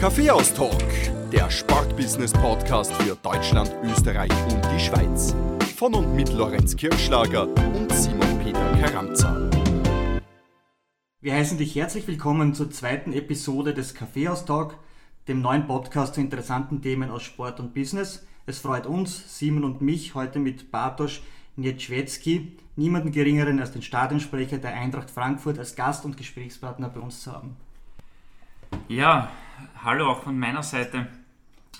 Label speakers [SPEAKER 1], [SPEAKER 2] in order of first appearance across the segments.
[SPEAKER 1] Kaffeehaus-Talk, der Sportbusiness-Podcast für Deutschland, Österreich und die Schweiz. Von und mit Lorenz Kirschlager und Simon Peter Karamza.
[SPEAKER 2] Wir heißen dich herzlich willkommen zur zweiten Episode des Kaffeehaus-Talk, dem neuen Podcast zu interessanten Themen aus Sport und Business. Es freut uns, Simon und mich, heute mit Bartosz Nietschwetzki, niemanden geringeren als den Stadionsprecher der Eintracht Frankfurt, als Gast und Gesprächspartner bei uns zu haben.
[SPEAKER 3] Ja, hallo auch von meiner Seite.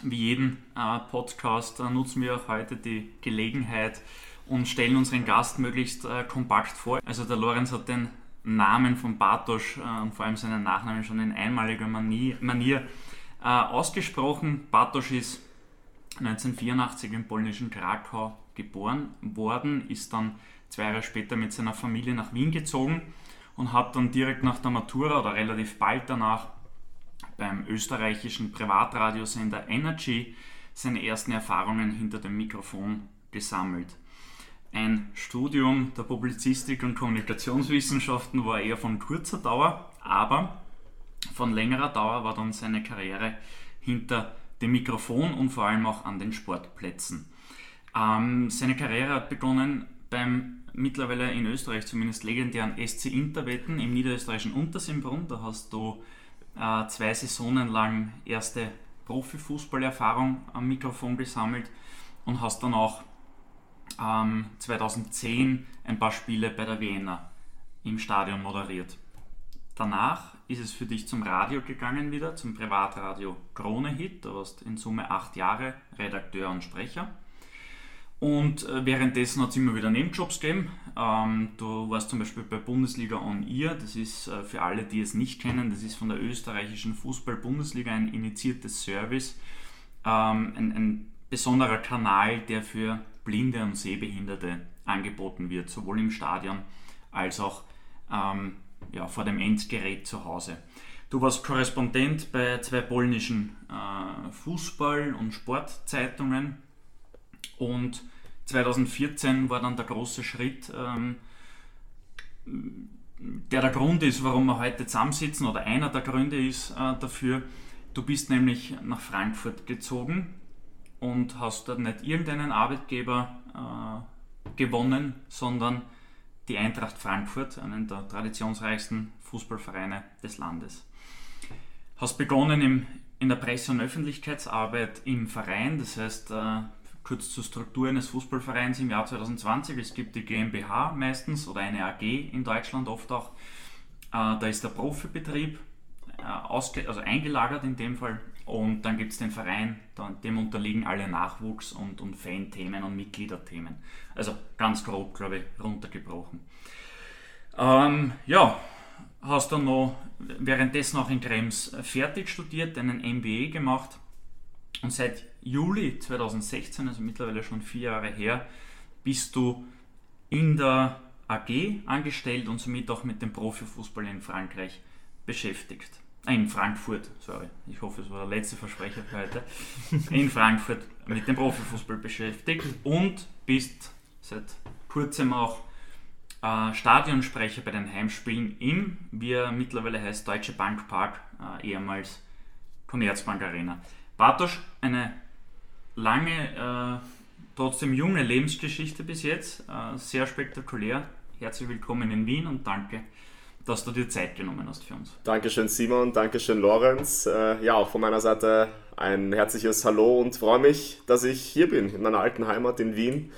[SPEAKER 3] Wie jeden äh, Podcast äh, nutzen wir auch heute die Gelegenheit und stellen unseren Gast möglichst äh, kompakt vor. Also der Lorenz hat den Namen von Bartosz äh, und vor allem seinen Nachnamen schon in einmaliger Manier, Manier äh, ausgesprochen. Bartosz ist 1984 im polnischen Krakau geboren worden, ist dann zwei Jahre später mit seiner Familie nach Wien gezogen und hat dann direkt nach der Matura oder relativ bald danach beim österreichischen Privatradiosender Energy seine ersten Erfahrungen hinter dem Mikrofon gesammelt. Ein Studium der Publizistik und Kommunikationswissenschaften war eher von kurzer Dauer, aber von längerer Dauer war dann seine Karriere hinter dem Mikrofon und vor allem auch an den Sportplätzen. Ähm, seine Karriere hat begonnen beim mittlerweile in Österreich zumindest legendären SC Interwetten im niederösterreichischen Untersimbrunn. Da hast du äh, zwei Saisonen lang erste Profifußballerfahrung am Mikrofon gesammelt und hast dann auch ähm, 2010 ein paar Spiele bei der Vienna im Stadion moderiert. Danach ist es für dich zum Radio gegangen wieder, zum Privatradio Krone Hit. Da warst in Summe acht Jahre Redakteur und Sprecher. Und äh, währenddessen hat es immer wieder Nebenjobs gegeben. Ähm, du warst zum Beispiel bei Bundesliga On Ear. Das ist äh, für alle, die es nicht kennen, das ist von der österreichischen Fußball-Bundesliga ein initiiertes Service. Ähm, ein, ein besonderer Kanal, der für Blinde und Sehbehinderte angeboten wird, sowohl im Stadion als auch ähm, ja, vor dem Endgerät zu Hause. Du warst Korrespondent bei zwei polnischen äh, Fußball- und Sportzeitungen und 2014 war dann der große Schritt, ähm, der der Grund ist, warum wir heute zusammensitzen, oder einer der Gründe ist äh, dafür. Du bist nämlich nach Frankfurt gezogen und hast dort nicht irgendeinen Arbeitgeber äh, gewonnen, sondern die Eintracht Frankfurt, einen der traditionsreichsten Fußballvereine des Landes. Hast begonnen im, in der Presse- und Öffentlichkeitsarbeit im Verein, das heißt, äh, kurz zur Struktur eines Fußballvereins im Jahr 2020. Es gibt die GmbH meistens oder eine AG in Deutschland oft auch. Äh, da ist der Profibetrieb äh, also eingelagert in dem Fall. Und dann gibt es den Verein, dem unterliegen alle Nachwuchs- und, und Fan-Themen und Mitgliederthemen. Also ganz grob, glaube ich, runtergebrochen. Ähm, ja, hast dann noch währenddessen auch in Krems fertig studiert, einen MBA gemacht und seit Juli 2016, also mittlerweile schon vier Jahre her, bist du in der AG angestellt und somit auch mit dem Profifußball in Frankreich beschäftigt. Äh, in Frankfurt, sorry, ich hoffe, es war der letzte Versprecher für heute. In Frankfurt mit dem Profifußball beschäftigt und bist seit kurzem auch äh, Stadionsprecher bei den Heimspielen im, wie er mittlerweile heißt, Deutsche Bank Park, äh, ehemals Commerzbank Arena. Bartosz, eine lange, äh, trotzdem junge Lebensgeschichte bis jetzt, äh, sehr spektakulär. Herzlich willkommen in Wien und danke, dass du dir Zeit genommen hast für uns.
[SPEAKER 4] Dankeschön Simon, Dankeschön Lorenz. Äh, ja, auch von meiner Seite ein herzliches Hallo und freue mich, dass ich hier bin, in meiner alten Heimat in Wien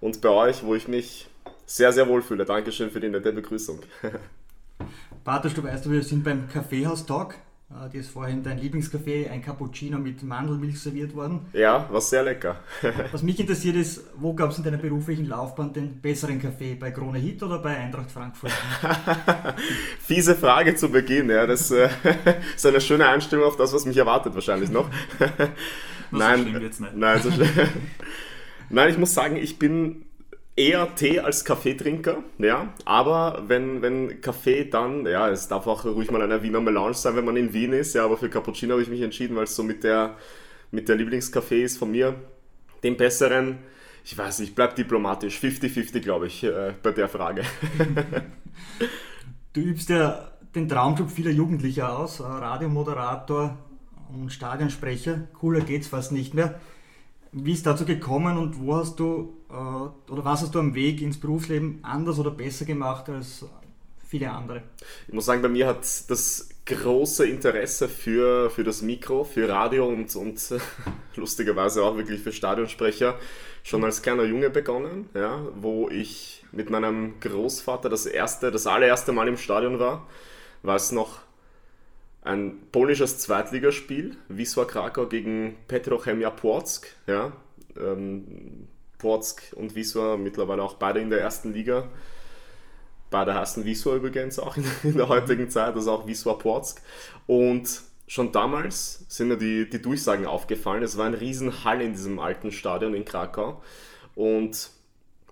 [SPEAKER 4] und bei euch, wo ich mich sehr, sehr wohl fühle. Dankeschön für die nette Begrüßung.
[SPEAKER 2] Bartosz, du weißt, wir sind beim Kaffeehaus-Talk. Äh, dir ist vorhin dein Lieblingskaffee, ein Cappuccino mit Mandelmilch serviert worden.
[SPEAKER 4] Ja, war sehr lecker.
[SPEAKER 2] Was mich interessiert ist, wo gab es in deiner beruflichen Laufbahn den besseren Kaffee? Bei Krone Hit oder bei Eintracht Frankfurt?
[SPEAKER 4] Fiese Frage zu Beginn. Ja. Das äh, ist eine schöne Einstellung auf das, was mich erwartet wahrscheinlich noch.
[SPEAKER 3] nein, so nicht.
[SPEAKER 4] nein, so nein, ich muss sagen, ich bin eher Tee als Kaffeetrinker, ja, aber wenn, wenn Kaffee dann, ja, es darf auch ruhig mal eine Wiener Melange sein, wenn man in Wien ist, ja, aber für Cappuccino habe ich mich entschieden, weil es so mit der, mit der Lieblingskaffee ist von mir, den besseren, ich weiß nicht, bleib diplomatisch, 50-50 glaube ich, äh, bei der Frage.
[SPEAKER 2] du übst ja den Traumjob vieler Jugendlicher aus, Radiomoderator, und Stadionsprecher. Cooler geht's fast nicht mehr. Wie ist dazu gekommen und wo hast du äh, oder was hast du am Weg ins Berufsleben anders oder besser gemacht als viele andere?
[SPEAKER 4] Ich muss sagen, bei mir hat das große Interesse für, für das Mikro, für Radio und, und lustigerweise auch wirklich für Stadionsprecher schon als kleiner Junge begonnen, ja, wo ich mit meinem Großvater das erste, das allererste Mal im Stadion war, war es noch ein polnisches Zweitligaspiel, Wisła Krakau gegen Petrochemia Płock, ja, ähm, Płock und Wisła mittlerweile auch beide in der ersten Liga Beide heißen Wisła übrigens auch in, in, der heutigen Zeit, also auch Wisła Płock. Und schon damals sind mir die, die Durchsagen aufgefallen. Es war ein Riesenhall in diesem alten Stadion in Krakau. Und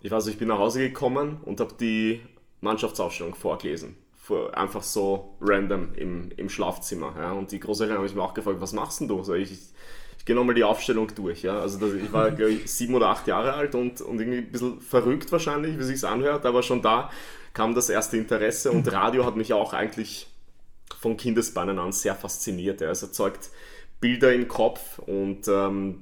[SPEAKER 4] ich weiß, ich bin nach Hause gekommen und habe die Mannschaftsausstellung vorgelesen. Einfach so random im, im Schlafzimmer. Ja. Und die Großeltern haben mich auch gefragt, was machst denn du? So, ich, ich gehe nochmal die Aufstellung durch. Ja. Also das, ich war, glaube ich, sieben oder acht Jahre alt und, und irgendwie ein bisschen verrückt wahrscheinlich, wie sich anhört, aber schon da kam das erste Interesse und Radio hat mich auch eigentlich von Kindesbeinen an sehr fasziniert. Ja. Es erzeugt Bilder im Kopf und ähm,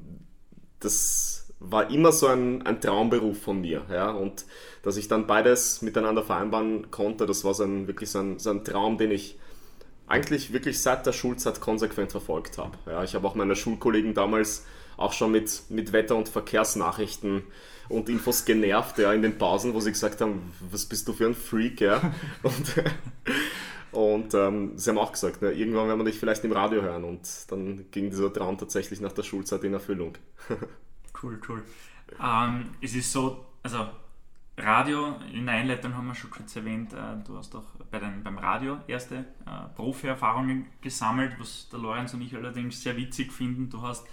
[SPEAKER 4] das war immer so ein, ein Traumberuf von mir. Ja. Und dass ich dann beides miteinander vereinbaren konnte, das war so ein, wirklich so ein, so ein Traum, den ich eigentlich wirklich seit der Schulzeit konsequent verfolgt habe. Ja, ich habe auch meine Schulkollegen damals auch schon mit, mit Wetter- und Verkehrsnachrichten und Infos genervt, ja, in den Pausen, wo sie gesagt haben, was bist du für ein Freak, ja. Und, und ähm, sie haben auch gesagt, ne, irgendwann werden wir dich vielleicht im Radio hören und dann ging dieser Traum tatsächlich nach der Schulzeit in Erfüllung.
[SPEAKER 3] cool, cool. Ähm, es ist so, also Radio, in der Einleitung haben wir schon kurz erwähnt, äh, du hast auch bei den, beim Radio erste äh, Profi-Erfahrungen gesammelt, was der Lorenz und ich allerdings sehr witzig finden. Du hast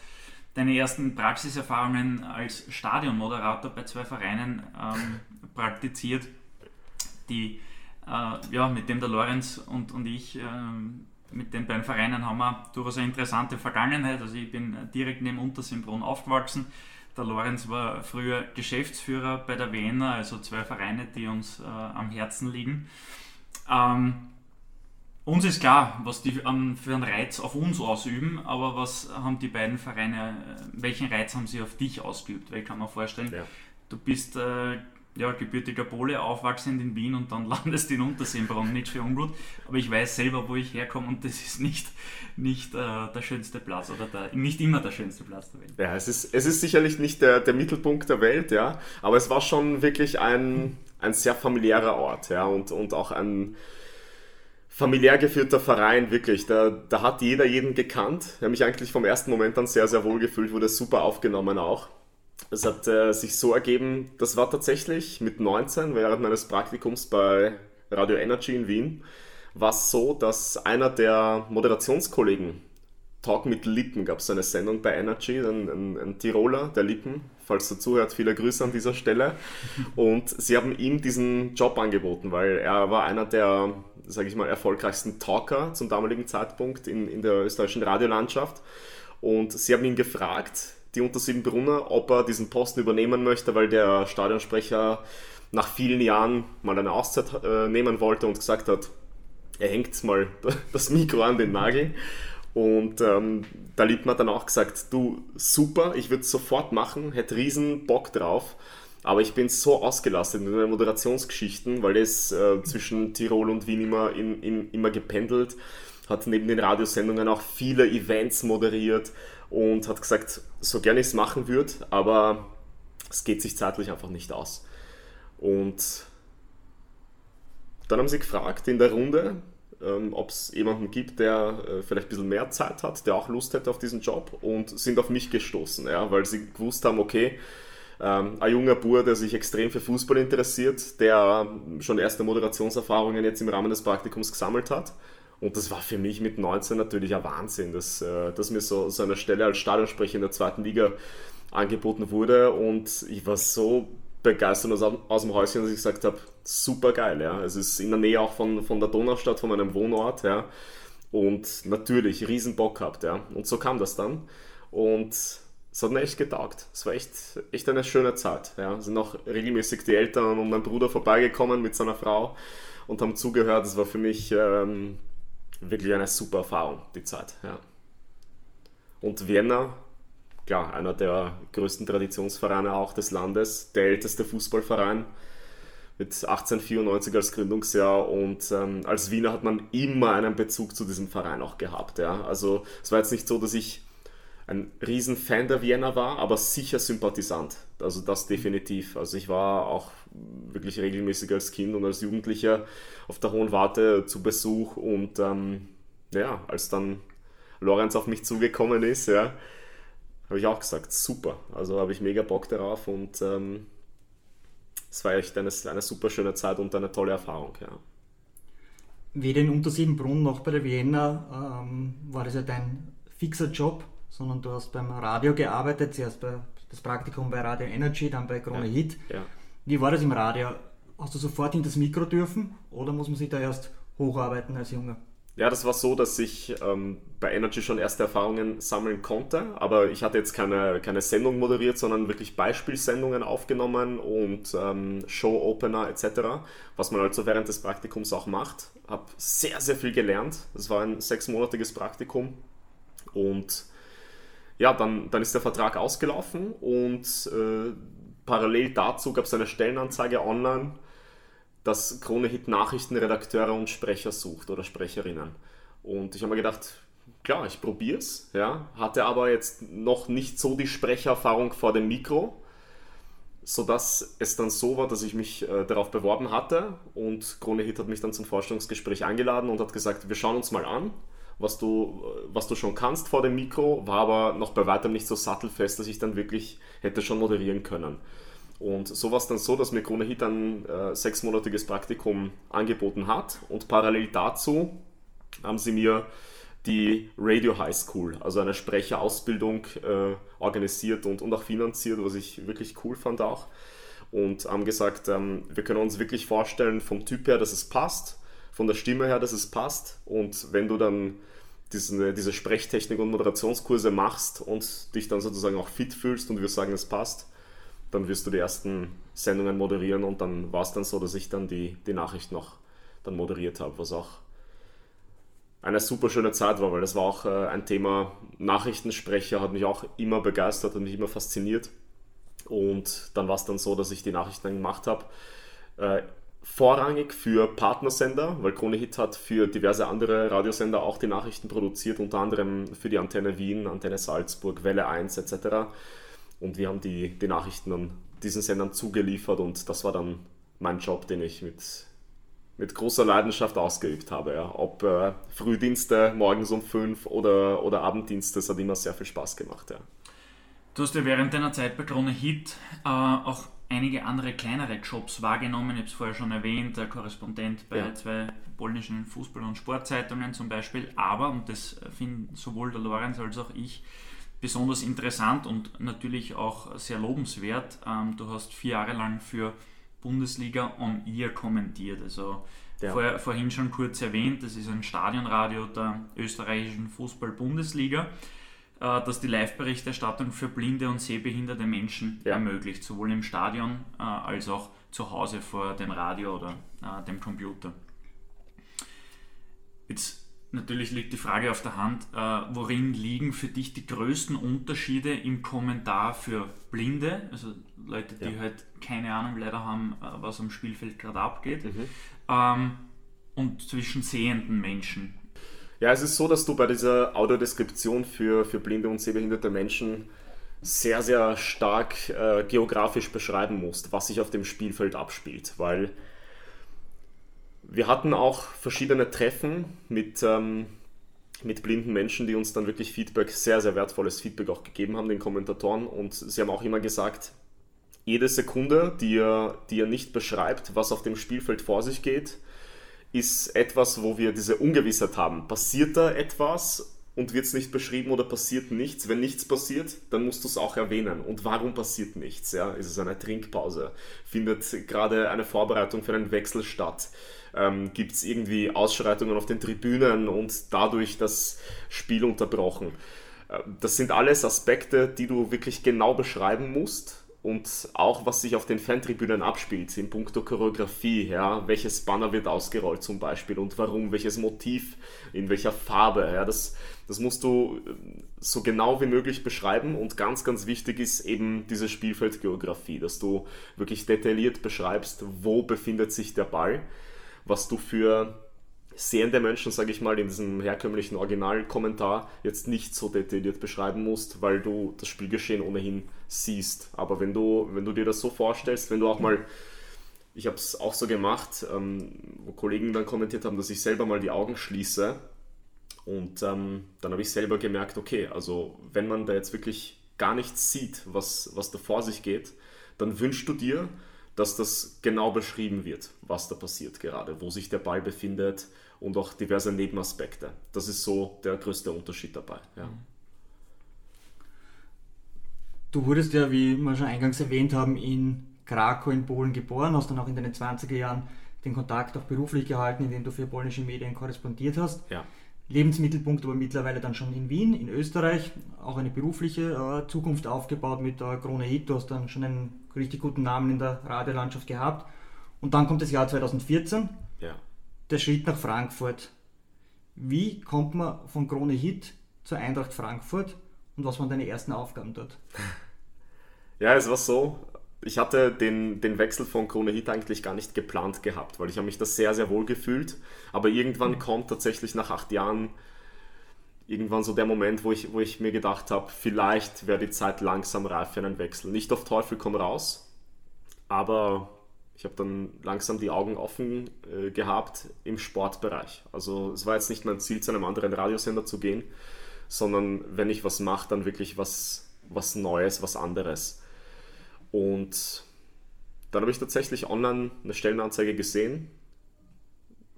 [SPEAKER 3] deine ersten Praxiserfahrungen als Stadionmoderator bei zwei Vereinen ähm, praktiziert, die, äh, ja, mit dem der Lorenz und, und ich, äh, mit den beiden Vereinen haben wir durchaus eine interessante Vergangenheit. Also ich bin direkt neben Untersimbrunn aufgewachsen. Der Lorenz war früher Geschäftsführer bei der Wiener, also zwei Vereine, die uns äh, am Herzen liegen. Ähm, uns ist klar, was die um, für einen Reiz auf uns ausüben, aber was haben die beiden Vereine, äh, welchen Reiz haben sie auf dich ausgeübt? Weil ich kann mir vorstellen, ja. du bist äh, ja, gebürtiger Pole, aufwachsend in Wien und dann landest in Untersimbrunn, nicht für Unblut, aber ich weiß selber, wo ich herkomme und das ist nicht, nicht äh, der schönste Platz oder der, nicht immer der schönste Platz der Welt.
[SPEAKER 4] Ja, es ist, es ist sicherlich nicht der, der Mittelpunkt der Welt, ja, aber es war schon wirklich ein, ein sehr familiärer Ort, ja, und, und auch ein familiär geführter Verein, wirklich. Da, da hat jeder jeden gekannt. Ich habe mich eigentlich vom ersten Moment an sehr, sehr wohl gefühlt, wurde super aufgenommen auch. Es hat äh, sich so ergeben, das war tatsächlich mit 19, während meines Praktikums bei Radio Energy in Wien, war es so, dass einer der Moderationskollegen, Talk mit Lippen, gab es eine Sendung bei Energy, ein, ein, ein Tiroler, der Lippen, falls du zuhört, viele Grüße an dieser Stelle. Und sie haben ihm diesen Job angeboten, weil er war einer der sage ich mal, erfolgreichsten Talker zum damaligen Zeitpunkt in, in der österreichischen Radiolandschaft. Und sie haben ihn gefragt, die Untersiebenbrunner, ob er diesen Posten übernehmen möchte, weil der Stadionsprecher nach vielen Jahren mal eine Auszeit äh, nehmen wollte und gesagt hat, er hängt mal das Mikro an den Nagel. Und ähm, da Liebmann hat dann auch gesagt, du super, ich würde es sofort machen, hätte riesen Bock drauf. Aber ich bin so ausgelastet in den Moderationsgeschichten, weil es äh, zwischen Tirol und Wien immer, in, in, immer gependelt, hat neben den Radiosendungen auch viele Events moderiert und hat gesagt, so gerne ich es machen würde, aber es geht sich zeitlich einfach nicht aus. Und dann haben sie gefragt in der Runde, ähm, ob es jemanden gibt, der äh, vielleicht ein bisschen mehr Zeit hat, der auch Lust hätte auf diesen Job und sind auf mich gestoßen, ja, weil sie gewusst haben, okay, ähm, ein junger Bur, der sich extrem für Fußball interessiert, der schon erste Moderationserfahrungen jetzt im Rahmen des Praktikums gesammelt hat. Und das war für mich mit 19 natürlich ein Wahnsinn, dass, äh, dass mir so, so eine Stelle als Stadionsprecher in der zweiten Liga angeboten wurde. Und ich war so begeistert aus, aus dem Häuschen, dass ich gesagt habe, super geil. Ja. Es ist in der Nähe auch von, von der Donaustadt, von meinem Wohnort. Ja. Und natürlich riesen Bock gehabt. Ja. Und so kam das dann. Und es hat mir echt getaugt. Es war echt, echt eine schöne Zeit. Ja. Sind auch regelmäßig die Eltern und mein Bruder vorbeigekommen mit seiner Frau und haben zugehört. Es war für mich ähm, wirklich eine super Erfahrung, die Zeit. Ja. Und Vienna, klar, einer der größten Traditionsvereine auch des Landes, der älteste Fußballverein mit 1894 als Gründungsjahr und ähm, als Wiener hat man immer einen Bezug zu diesem Verein auch gehabt. Ja? Also es war jetzt nicht so, dass ich ein Riesenfan der Vienna war, aber sicher Sympathisant. Also das definitiv. Also ich war auch wirklich regelmäßig als Kind und als Jugendlicher auf der Hohen Warte zu Besuch und ähm, ja, als dann Lorenz auf mich zugekommen ist, ja, habe ich auch gesagt, super. Also habe ich mega Bock darauf und ähm, es war echt eine, eine super schöne Zeit und eine tolle Erfahrung, ja.
[SPEAKER 2] Weder in Untersiebenbrunn noch bei der Vienna ähm, war das ja dein fixer Job sondern du hast beim Radio gearbeitet, zuerst bei das Praktikum bei Radio Energy, dann bei Krone
[SPEAKER 4] ja.
[SPEAKER 2] Hit.
[SPEAKER 4] Ja.
[SPEAKER 2] Wie war das im Radio? Hast du sofort in das Mikro dürfen oder muss man sich da erst hocharbeiten als Junge?
[SPEAKER 4] Ja, das war so, dass ich ähm, bei Energy schon erste Erfahrungen sammeln konnte, aber ich hatte jetzt keine, keine Sendung moderiert, sondern wirklich Beispielsendungen aufgenommen und ähm, Show-Opener etc., was man also während des Praktikums auch macht. Habe sehr, sehr viel gelernt. Das war ein sechsmonatiges Praktikum und ja, dann, dann ist der Vertrag ausgelaufen und äh, parallel dazu gab es eine Stellenanzeige online, dass Krone Hit Nachrichtenredakteure und Sprecher sucht oder Sprecherinnen. Und ich habe mir gedacht, klar, ich probiere es, ja, hatte aber jetzt noch nicht so die Sprechererfahrung vor dem Mikro, sodass es dann so war, dass ich mich äh, darauf beworben hatte und Krone Hit hat mich dann zum Vorstellungsgespräch eingeladen und hat gesagt, wir schauen uns mal an was du, was du schon kannst vor dem Mikro, war aber noch bei weitem nicht so sattelfest, dass ich dann wirklich hätte schon moderieren können. Und so war es dann so, dass mir Krone Hit ein äh, sechsmonatiges Praktikum angeboten hat und parallel dazu haben sie mir die Radio High School, also eine Sprecherausbildung äh, organisiert und, und auch finanziert, was ich wirklich cool fand auch. Und haben gesagt, ähm, wir können uns wirklich vorstellen vom Typ her, dass es passt, von der Stimme her, dass es passt. Und wenn du dann diese, diese Sprechtechnik und Moderationskurse machst und dich dann sozusagen auch fit fühlst und wir sagen, es passt, dann wirst du die ersten Sendungen moderieren und dann war es dann so, dass ich dann die, die Nachricht noch dann moderiert habe, was auch eine super schöne Zeit war, weil das war auch äh, ein Thema, Nachrichtensprecher hat mich auch immer begeistert, hat mich immer fasziniert und dann war es dann so, dass ich die Nachrichten gemacht habe. Äh, vorrangig für Partnersender, weil Krone Hit hat für diverse andere Radiosender auch die Nachrichten produziert, unter anderem für die Antenne Wien, Antenne Salzburg, Welle 1 etc. Und wir haben die, die Nachrichten an diesen Sendern zugeliefert und das war dann mein Job, den ich mit, mit großer Leidenschaft ausgeübt habe. Ja. Ob äh, Frühdienste morgens um 5 oder, oder Abenddienste, das hat immer sehr viel Spaß gemacht. Ja.
[SPEAKER 3] Du hast ja während deiner Zeit bei Krone Hit äh, auch einige andere kleinere Jobs wahrgenommen. Ich habe es vorher schon erwähnt, der Korrespondent bei ja. zwei polnischen Fußball- und Sportzeitungen zum Beispiel. Aber, und das finden sowohl der Lorenz als auch ich besonders interessant und natürlich auch sehr lobenswert, ähm, du hast vier Jahre lang für Bundesliga on Ear kommentiert. Also ja. vor, vorhin schon kurz erwähnt, das ist ein Stadionradio der österreichischen Fußball-Bundesliga. Äh, das die Live-Berichterstattung für blinde und sehbehinderte Menschen ja. ermöglicht, sowohl im Stadion äh, als auch zu Hause vor dem Radio oder äh, dem Computer. Jetzt natürlich liegt die Frage auf der Hand, worin liegen für dich die größten Unterschiede im Kommentar für Blinde, also Leute, die ja. halt keine Ahnung leider haben, was am Spielfeld gerade abgeht, mhm. ähm, und zwischen sehenden Menschen.
[SPEAKER 4] Ja, es ist so, dass du bei dieser Audiodeskription für, für blinde und sehbehinderte Menschen sehr, sehr stark äh, geografisch beschreiben musst, was sich auf dem Spielfeld abspielt, weil wir hatten auch verschiedene Treffen mit, ähm, mit blinden Menschen, die uns dann wirklich Feedback, sehr, sehr wertvolles Feedback auch gegeben haben, den Kommentatoren. Und sie haben auch immer gesagt, jede Sekunde, die ihr, die ihr nicht beschreibt, was auf dem Spielfeld vor sich geht, ist etwas, wo wir diese Ungewissheit haben. Passiert da etwas und wird es nicht beschrieben oder passiert nichts? Wenn nichts passiert, dann musst du es auch erwähnen. Und warum passiert nichts? Ja? Ist es eine Trinkpause? Findet gerade eine Vorbereitung für einen Wechsel statt? Ähm, Gibt es irgendwie Ausschreitungen auf den Tribünen und dadurch das Spiel unterbrochen? Äh, das sind alles Aspekte, die du wirklich genau beschreiben musst und auch was sich auf den Fantribünen abspielt, in puncto Choreografie, ja, welches Banner wird ausgerollt zum Beispiel und warum, welches Motiv, in welcher Farbe, ja, das, das musst du äh, so genau wie möglich beschreiben und ganz, ganz wichtig ist eben diese Spielfeldgeografie, dass du wirklich detailliert beschreibst, wo befindet sich der Ball, was du für sehende Menschen, sage ich mal, in diesem herkömmlichen Originalkommentar jetzt nicht so detailliert beschreiben musst, weil du das Spielgeschehen ohnehin siehst. Aber wenn du, wenn du dir das so vorstellst, wenn du auch mal, ich habe es auch so gemacht, ähm, wo Kollegen dann kommentiert haben, dass ich selber mal die Augen schließe und ähm, dann habe ich selber gemerkt, okay, also wenn man da jetzt wirklich gar nichts sieht, was, was da vor sich geht, dann wünschst du dir, dass das genau beschrieben wird, was da passiert gerade, wo sich der Ball befindet, und auch diverse Nebenaspekte. Das ist so der größte Unterschied dabei. Ja.
[SPEAKER 2] Du wurdest ja, wie wir schon eingangs erwähnt haben, in Krakau in Polen geboren, hast dann auch in den 20er Jahren den Kontakt auch beruflich gehalten, indem du für polnische Medien korrespondiert hast.
[SPEAKER 4] Ja.
[SPEAKER 2] Lebensmittelpunkt aber mittlerweile dann schon in Wien, in Österreich, auch eine berufliche äh, Zukunft aufgebaut mit der Krone Hit. Du hast dann schon einen richtig guten Namen in der Radiolandschaft gehabt. Und dann kommt das Jahr 2014.
[SPEAKER 4] Ja
[SPEAKER 2] der Schritt nach Frankfurt. Wie kommt man von Krone Hit zur Eintracht Frankfurt und was waren deine ersten Aufgaben dort?
[SPEAKER 4] Ja, es war so, ich hatte den, den Wechsel von Krone Hit eigentlich gar nicht geplant gehabt, weil ich habe mich da sehr, sehr wohl gefühlt. Aber irgendwann mhm. kommt tatsächlich nach acht Jahren irgendwann so der Moment, wo ich, wo ich mir gedacht habe, vielleicht wäre die Zeit langsam reif für einen Wechsel. Nicht auf Teufel komm raus, aber ich habe dann langsam die Augen offen äh, gehabt im Sportbereich. Also es war jetzt nicht mein Ziel, zu einem anderen Radiosender zu gehen, sondern wenn ich was mache, dann wirklich was, was Neues, was anderes. Und dann habe ich tatsächlich online eine Stellenanzeige gesehen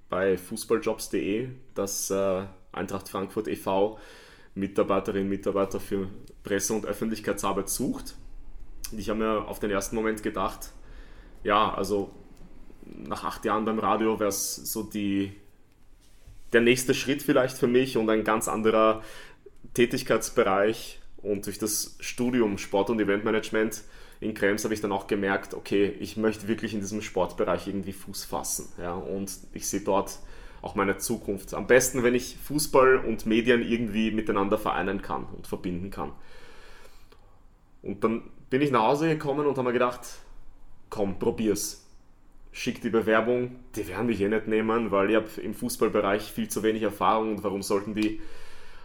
[SPEAKER 4] bei fußballjobs.de, dass äh, Eintracht Frankfurt e.V. Mitarbeiterinnen und Mitarbeiter für Presse- und Öffentlichkeitsarbeit sucht. Und ich habe mir auf den ersten Moment gedacht, ja, also nach acht Jahren beim Radio wäre es so die, der nächste Schritt vielleicht für mich und ein ganz anderer Tätigkeitsbereich. Und durch das Studium Sport- und Eventmanagement in Krems habe ich dann auch gemerkt, okay, ich möchte wirklich in diesem Sportbereich irgendwie Fuß fassen. Ja, und ich sehe dort auch meine Zukunft. Am besten, wenn ich Fußball und Medien irgendwie miteinander vereinen kann und verbinden kann. Und dann bin ich nach Hause gekommen und habe mir gedacht, komm, probier's. Schick die Bewerbung, die werden mich eh nicht nehmen, weil ich habe im Fußballbereich viel zu wenig Erfahrung und warum sollten die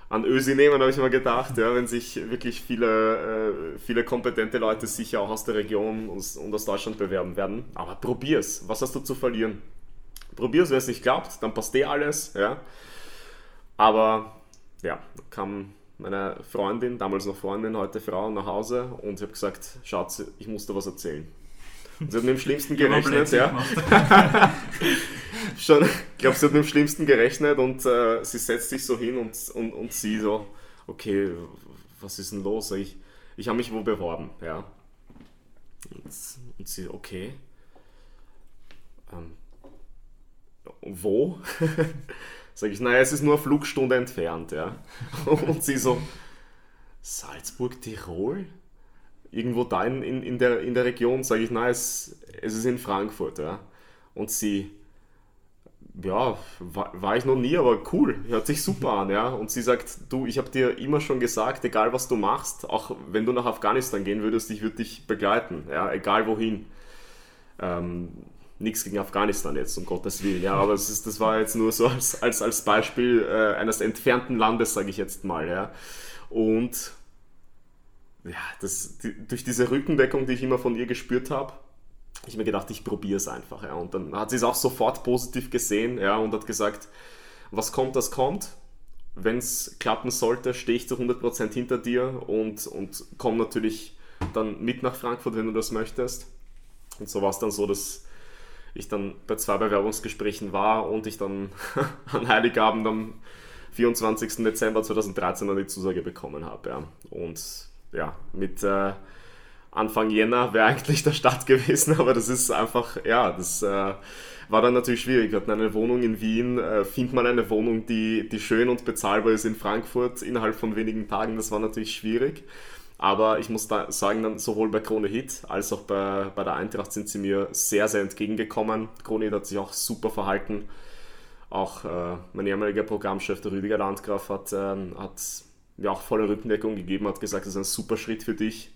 [SPEAKER 4] an Ösi nehmen, habe ich mir gedacht, ja, wenn sich wirklich viele, äh, viele kompetente Leute sicher auch aus der Region und aus Deutschland bewerben werden. Aber probier's, was hast du zu verlieren? Probier's, wenn es nicht klappt, dann passt eh alles, ja. Aber ja, kam meine Freundin, damals noch Freundin, heute Frau, nach Hause und ich habe gesagt, Schatz, ich muss dir was erzählen. Und sie hat mit dem Schlimmsten gerechnet, ja. Schon, ich glaube, sie hat mit dem Schlimmsten gerechnet und äh, sie setzt sich so hin und, und, und sie so, okay, was ist denn los? Ich, ich habe mich wo beworben, ja. Und, und sie, okay. Ähm, wo? Sag ich, naja, es ist nur eine Flugstunde entfernt, ja. Und sie so, Salzburg, Tirol? irgendwo da in, in, in, der, in der Region, sage ich, nein, es, es ist in Frankfurt. Ja. Und sie, ja, war, war, ich noch nie, aber cool, hört sich super an. Ja. Und sie sagt, du, ich habe dir immer schon gesagt, egal was du machst, auch wenn du nach Afghanistan gehen würdest, ich würde dich begleiten, ja, egal wohin. Ähm, Nichts gegen Afghanistan jetzt, um Gottes Willen, ja, aber es ist, das war jetzt nur so als, als, als Beispiel äh, eines entfernten Landes, sage ich jetzt mal. Ja. Und ja, das, die, durch diese Rückendeckung, die ich immer von ihr gespürt habe, habe ich mir gedacht, ich probiere es einfach. Ja. Und dann hat sie es auch sofort positiv gesehen ja, und hat gesagt, was kommt, das kommt. Wenn es klappen sollte, stehe ich zu 100% hinter dir und, und komme natürlich dann mit nach Frankfurt, wenn du das möchtest. Und so war es dann so, dass ich dann bei zwei Bewerbungsgesprächen war und ich dann an Heiligabend am 24. Dezember 2013 dann die Zusage bekommen habe. Ja. Und ja, mit äh, Anfang Jänner wäre eigentlich der Start gewesen, aber das ist einfach, ja, das äh, war dann natürlich schwierig. Wir hatten eine Wohnung in Wien, äh, findet man eine Wohnung, die, die schön und bezahlbar ist in Frankfurt innerhalb von wenigen Tagen, das war natürlich schwierig. Aber ich muss da sagen, dann sowohl bei Krone Hit als auch bei, bei der Eintracht sind sie mir sehr, sehr entgegengekommen. Krone Hit hat sich auch super verhalten. Auch äh, mein ehemaliger Programmchef, der Rüdiger Landgraf, hat, ähm, hat mir auch volle Rückendeckung gegeben, hat gesagt, das ist ein super Schritt für dich.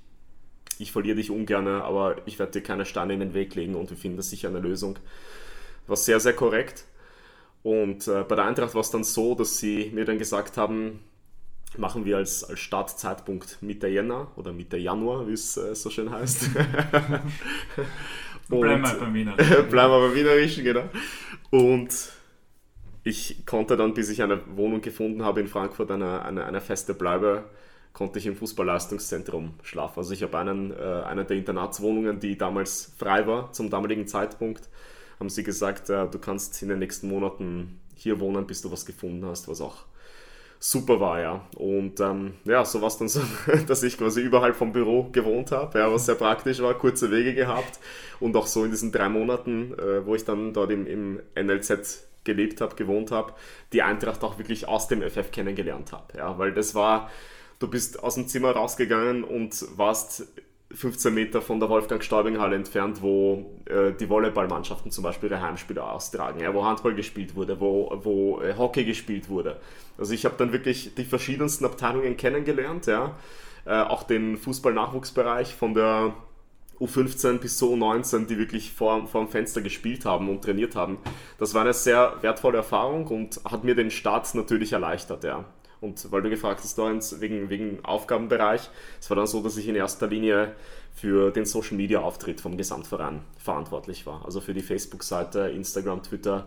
[SPEAKER 4] Ich verliere dich ungern, aber ich werde dir keine Steine in den Weg legen und wir finden sicher eine Lösung. War sehr, sehr korrekt. Und äh, bei der Eintracht war es dann so, dass sie mir dann gesagt haben, machen wir als, als Startzeitpunkt Mitte Jänner oder Mitte Januar, wie es äh, so schön heißt.
[SPEAKER 3] bleiben wir beim Wienerischen.
[SPEAKER 4] bleiben wir beim Wienerischen, genau. Und ich konnte dann, bis ich eine Wohnung gefunden habe in Frankfurt, eine, eine, eine feste Bleibe, konnte ich im Fußballleistungszentrum schlafen. Also ich habe einen, äh, eine der Internatswohnungen, die damals frei war zum damaligen Zeitpunkt, haben sie gesagt, äh, du kannst in den nächsten Monaten hier wohnen, bis du was gefunden hast, was auch super war, ja. Und ähm, ja, so war es dann so, dass ich quasi überhalb vom Büro gewohnt habe, ja, was sehr praktisch war, kurze Wege gehabt und auch so in diesen drei Monaten, äh, wo ich dann dort im, im NLZ gelebt habe, gewohnt habe, die Eintracht auch wirklich aus dem FF kennengelernt habe, ja, weil das war, du bist aus dem Zimmer rausgegangen und warst 15 Meter von der Wolfgang-Staubing-Halle entfernt, wo äh, die Volleyballmannschaften zum Beispiel ihre Heimspiele austragen, ja, wo Handball gespielt wurde, wo, wo äh, Hockey gespielt wurde. Also ich habe dann wirklich die verschiedensten Abteilungen kennengelernt, ja. Äh, auch den Fußball-Nachwuchsbereich von der U15 bis zur U19, die wirklich vor, vor dem Fenster gespielt haben und trainiert haben. Das war eine sehr wertvolle Erfahrung und hat mir den Start natürlich erleichtert, ja. Und weil du gefragt hast, Lorenz, wegen, wegen Aufgabenbereich, es war dann so, dass ich in erster Linie für den Social Media Auftritt vom Gesamtverein verantwortlich war. Also für die Facebook-Seite, Instagram, Twitter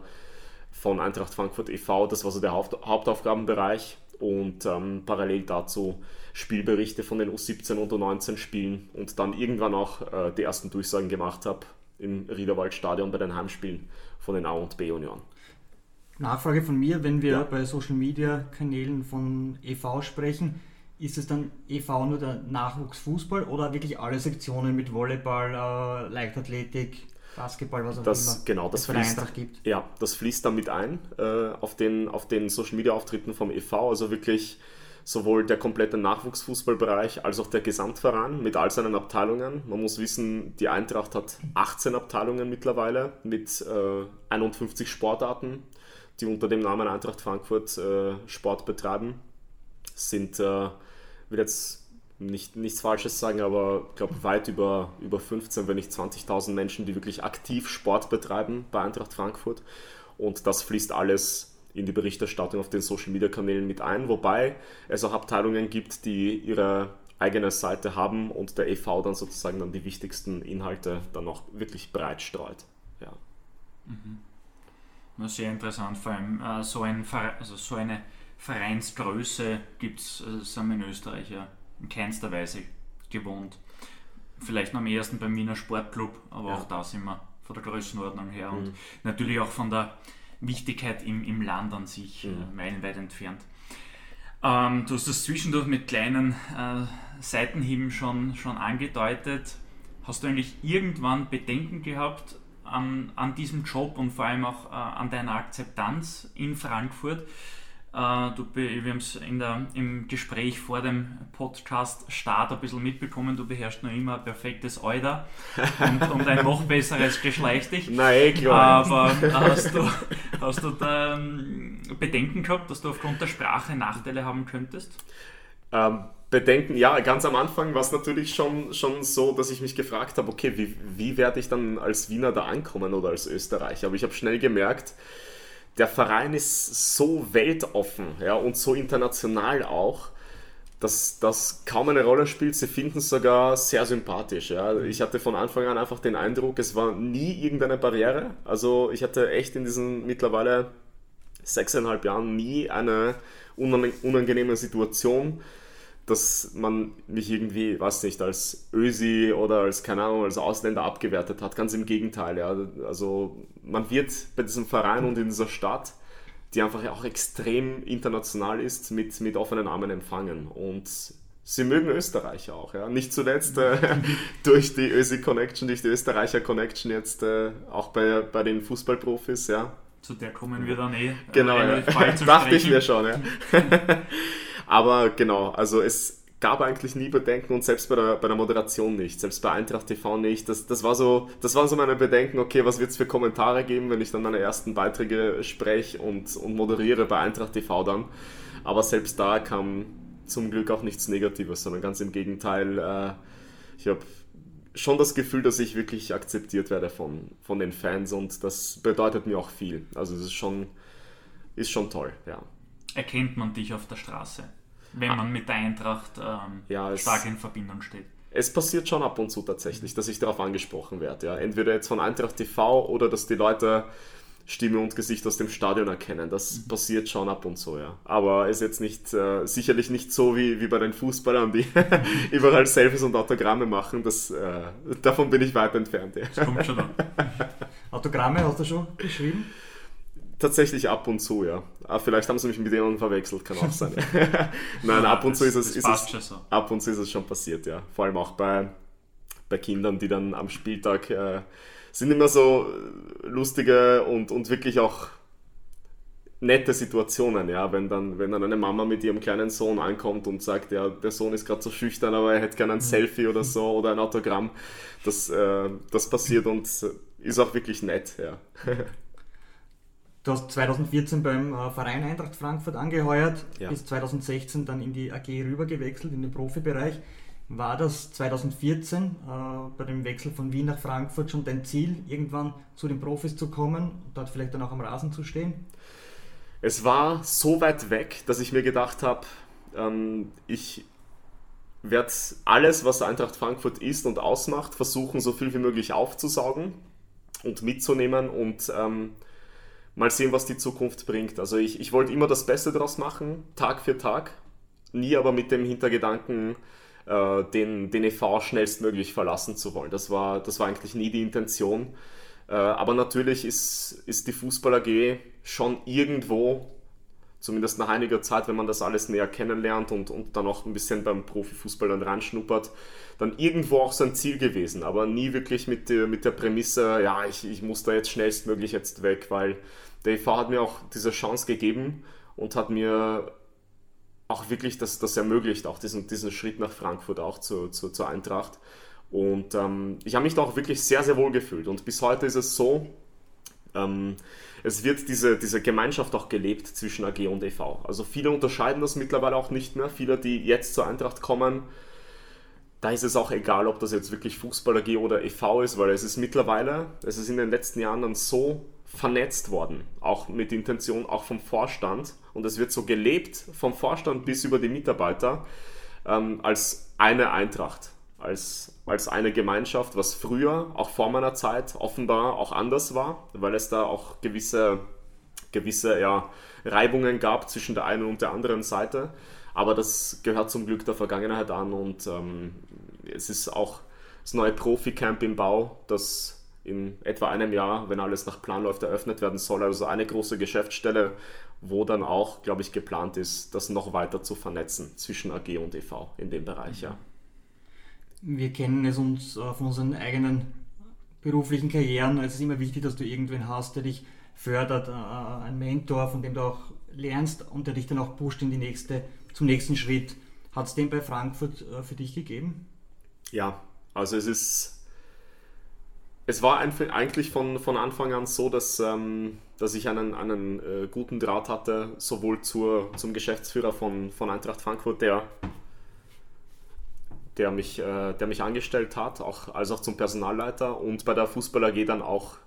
[SPEAKER 4] von Eintracht Frankfurt e.V. Das war so der Haupt Hauptaufgabenbereich. Und ähm, parallel dazu Spielberichte von den U17 und U19 Spielen und dann irgendwann auch äh, die ersten Durchsagen gemacht habe im Riederwaldstadion bei den Heimspielen von den A und B Union.
[SPEAKER 2] Nachfrage von mir, wenn wir ja. bei Social Media Kanälen von EV sprechen, ist es dann EV nur der Nachwuchsfußball oder wirklich alle Sektionen mit Volleyball, äh, Leichtathletik, Basketball, was auch
[SPEAKER 4] das,
[SPEAKER 2] immer
[SPEAKER 4] genau, das fließt,
[SPEAKER 2] Eintracht gibt?
[SPEAKER 4] Ja, das fließt damit ein äh, auf, den, auf den Social Media Auftritten vom EV, also wirklich sowohl der komplette Nachwuchsfußballbereich als auch der Gesamtverein mit all seinen Abteilungen. Man muss wissen, die Eintracht hat 18 Abteilungen mittlerweile mit äh, 51 Sportarten die unter dem Namen Eintracht Frankfurt äh, Sport betreiben. Sind, äh, will jetzt nicht, nichts Falsches sagen, aber ich glaube weit über, über 15, wenn nicht 20.000 Menschen, die wirklich aktiv Sport betreiben bei Eintracht Frankfurt. Und das fließt alles in die Berichterstattung auf den Social Media Kanälen mit ein, wobei es auch Abteilungen gibt, die ihre eigene Seite haben und der EV dann sozusagen dann die wichtigsten Inhalte dann auch wirklich breit streut. Ja.
[SPEAKER 3] Mhm sehr interessant, vor allem äh, so, ein, also so eine Vereinsgröße gibt es, äh, sind wir in Österreich ja in keinster Weise gewohnt. Vielleicht noch am ersten beim Wiener Sportclub, aber ja. auch da sind wir von der Größenordnung her mhm. und natürlich auch von der Wichtigkeit im, im Land an sich äh, mhm. äh, meilenweit entfernt. Ähm, du hast das zwischendurch mit kleinen äh, Seitenhieben schon, schon angedeutet. Hast du eigentlich irgendwann Bedenken gehabt, an, an diesem Job und vor allem auch äh, an deiner Akzeptanz in Frankfurt. Äh, du, wir haben es im Gespräch vor dem Podcast Start ein bisschen mitbekommen, du beherrschst noch immer ein perfektes Euder und, und ein noch besseres Geschleich dich.
[SPEAKER 4] Nein, eh klar.
[SPEAKER 3] Aber hast du, hast du da ähm, Bedenken gehabt, dass du aufgrund der Sprache Nachteile haben könntest?
[SPEAKER 4] Ähm, Bedenken, ja, ganz am Anfang war es natürlich schon, schon so, dass ich mich gefragt habe, okay, wie, wie werde ich dann als Wiener da ankommen oder als Österreicher? Aber ich habe schnell gemerkt, der Verein ist so weltoffen ja, und so international auch, dass das kaum eine Rolle spielt. Sie finden es sogar sehr sympathisch. Ja. Ich hatte von Anfang an einfach den Eindruck, es war nie irgendeine Barriere. Also ich hatte echt in diesen mittlerweile sechseinhalb Jahren nie eine unangenehme Situation dass man mich irgendwie, weiß nicht, als Ösi oder als, keine Ahnung, als Ausländer abgewertet hat. Ganz im Gegenteil. Ja. Also man wird bei diesem Verein und in dieser Stadt, die einfach auch extrem international ist, mit, mit offenen Armen empfangen. Und sie mögen Österreicher auch. Ja. Nicht zuletzt äh, durch die Ösi-Connection, durch die Österreicher-Connection jetzt äh, auch bei, bei den Fußballprofis. Ja.
[SPEAKER 3] Zu der kommen wir dann eh.
[SPEAKER 4] Genau, äh, ja. dachte ich mir schon. Ja. Aber genau, also es gab eigentlich nie Bedenken und selbst bei der, bei der Moderation nicht, selbst bei Eintracht TV nicht. Das, das, war so, das waren so meine Bedenken, okay, was wird es für Kommentare geben, wenn ich dann meine ersten Beiträge spreche und, und moderiere bei Eintracht TV dann. Aber selbst da kam zum Glück auch nichts Negatives, sondern ganz im Gegenteil. Äh, ich habe schon das Gefühl, dass ich wirklich akzeptiert werde von, von den Fans und das bedeutet mir auch viel. Also es ist schon, ist schon toll, ja.
[SPEAKER 3] Erkennt man dich auf der Straße? wenn man mit der Eintracht ähm, ja, stark in Verbindung steht.
[SPEAKER 4] Es passiert schon ab und zu tatsächlich, dass ich darauf angesprochen werde. Ja. Entweder jetzt von Eintracht TV oder dass die Leute Stimme und Gesicht aus dem Stadion erkennen. Das mhm. passiert schon ab und zu, ja. Aber ist jetzt nicht, äh, sicherlich nicht so wie, wie bei den Fußballern, die überall Selfies und Autogramme machen. Das, äh, davon bin ich weit entfernt. Ja. Das kommt schon an.
[SPEAKER 2] Autogramme hast du schon geschrieben?
[SPEAKER 4] Tatsächlich ab und zu, ja. Ah, vielleicht haben sie mich mit jemandem verwechselt, kann auch sein. Nein, ab und zu ist es, ist es ab und zu ist es schon passiert, ja. Vor allem auch bei, bei Kindern, die dann am Spieltag äh, sind immer so lustige und, und wirklich auch nette Situationen, ja, wenn dann, wenn dann eine Mama mit ihrem kleinen Sohn ankommt und sagt, ja, der Sohn ist gerade so schüchtern, aber er hätte gerne ein mhm. Selfie oder so oder ein Autogramm. Das, äh, das passiert und ist auch wirklich nett, ja.
[SPEAKER 2] Du hast 2014 beim äh, Verein Eintracht Frankfurt angeheuert, ja. bis 2016 dann in die AG rübergewechselt, in den Profibereich. War das 2014 äh, bei dem Wechsel von Wien nach Frankfurt schon dein Ziel, irgendwann zu den Profis zu kommen und dort vielleicht dann auch am Rasen zu stehen?
[SPEAKER 4] Es war so weit weg, dass ich mir gedacht habe, ähm, ich werde alles, was Eintracht Frankfurt ist und ausmacht, versuchen, so viel wie möglich aufzusaugen und mitzunehmen und ähm, mal sehen, was die Zukunft bringt. Also ich, ich wollte immer das Beste daraus machen, Tag für Tag, nie aber mit dem Hintergedanken, äh, den, den EV schnellstmöglich verlassen zu wollen. Das war, das war eigentlich nie die Intention. Äh, aber natürlich ist, ist die Fußball AG schon irgendwo, zumindest nach einiger Zeit, wenn man das alles näher kennenlernt und, und dann auch ein bisschen beim Profifußball dann reinschnuppert, dann irgendwo auch sein Ziel gewesen, aber nie wirklich mit der, mit der Prämisse, ja, ich, ich muss da jetzt schnellstmöglich jetzt weg, weil der EV hat mir auch diese Chance gegeben und hat mir auch wirklich das, das ermöglicht, auch diesen, diesen Schritt nach Frankfurt auch zu, zu, zur Eintracht. Und ähm, ich habe mich da auch wirklich sehr, sehr wohl gefühlt. Und bis heute ist es so, ähm, es wird diese, diese Gemeinschaft auch gelebt zwischen AG und EV. Also viele unterscheiden das mittlerweile auch nicht mehr. Viele, die jetzt zur Eintracht kommen, da ist es auch egal, ob das jetzt wirklich Fußball AG oder EV ist, weil es ist mittlerweile, es ist in den letzten Jahren dann so vernetzt worden, auch mit Intention, auch vom Vorstand. Und es wird so gelebt, vom Vorstand bis über die Mitarbeiter, ähm, als eine Eintracht, als, als eine Gemeinschaft, was früher, auch vor meiner Zeit, offenbar auch anders war, weil es da auch gewisse, gewisse ja, Reibungen gab zwischen der einen und der anderen Seite. Aber das gehört zum Glück der Vergangenheit an und ähm, es ist auch das neue Profi-Camp im Bau, das in etwa einem Jahr, wenn alles nach Plan läuft, eröffnet werden soll. Also eine große Geschäftsstelle, wo dann auch, glaube ich, geplant ist, das noch weiter zu vernetzen zwischen AG und EV in dem Bereich. Ja.
[SPEAKER 2] Wir kennen es uns von unseren eigenen beruflichen Karrieren. Es ist immer wichtig, dass du irgendwen hast, der dich fördert, äh, ein Mentor, von dem du auch lernst und der dich dann auch pusht in die nächste, zum nächsten Schritt. Hat es den bei Frankfurt äh, für dich gegeben?
[SPEAKER 4] Ja, also es ist es war eigentlich von, von Anfang an so, dass, ähm, dass ich einen, einen äh, guten Draht hatte, sowohl zur, zum Geschäftsführer von, von Eintracht Frankfurt, der, der, mich, äh, der mich angestellt hat, auch, als auch zum Personalleiter und bei der Fußball AG dann auch,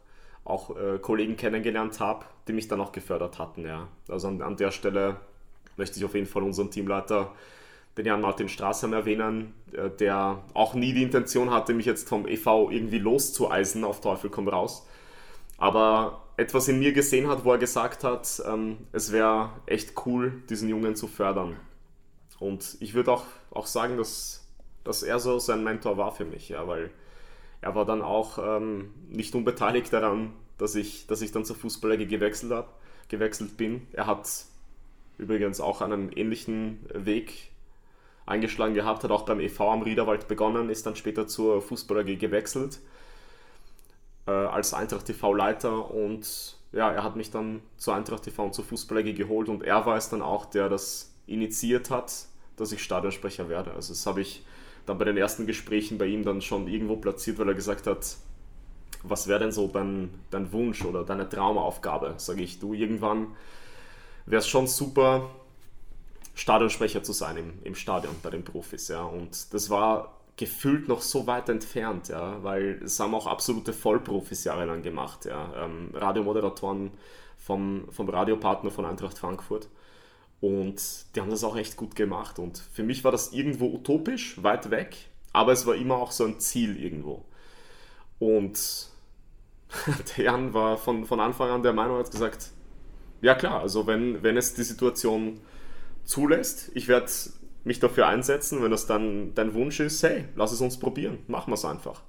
[SPEAKER 4] auch äh, Kollegen kennengelernt habe, die mich dann auch gefördert hatten. Ja. Also an, an der Stelle möchte ich auf jeden Fall unseren Teamleiter den Jan Martin Straßheim erwähnen, äh, der auch nie die Intention hatte, mich jetzt vom EV irgendwie loszueisen, auf Teufel komm raus. Aber etwas in mir gesehen hat, wo er gesagt hat, ähm, es wäre echt cool, diesen Jungen zu fördern. Und ich würde auch, auch sagen, dass, dass er so sein Mentor war für mich, ja, weil er war dann auch ähm, nicht unbeteiligt daran, dass ich, dass ich dann zur Fußballer gewechselt, hab, gewechselt bin. Er hat übrigens auch einen ähnlichen Weg eingeschlagen gehabt, hat auch beim EV am Riederwald begonnen, ist dann später zur Fußball AG gewechselt äh, als Eintracht TV-Leiter und ja, er hat mich dann zur Eintracht TV und zur Fußball AG geholt und er war es dann auch, der das initiiert hat, dass ich Stadionsprecher werde. Also das habe ich dann bei den ersten Gesprächen bei ihm dann schon irgendwo platziert, weil er gesagt hat, was wäre denn so dein, dein Wunsch oder deine Traumaufgabe? Sage ich, du, irgendwann wäre es schon super, Stadionsprecher zu sein im, im Stadion bei den Profis. Ja. Und das war gefühlt noch so weit entfernt, ja, weil es haben auch absolute Vollprofis jahrelang gemacht. Ja. Ähm, Radiomoderatoren vom, vom Radiopartner von Eintracht Frankfurt. Und die haben das auch echt gut gemacht. Und für mich war das irgendwo utopisch, weit weg, aber es war immer auch so ein Ziel irgendwo. Und der Jan war von, von Anfang an der Meinung, hat gesagt, ja klar, also wenn, wenn es die Situation zulässt, ich werde mich dafür einsetzen, wenn das dann dein Wunsch ist, hey, lass es uns probieren, machen wir es einfach.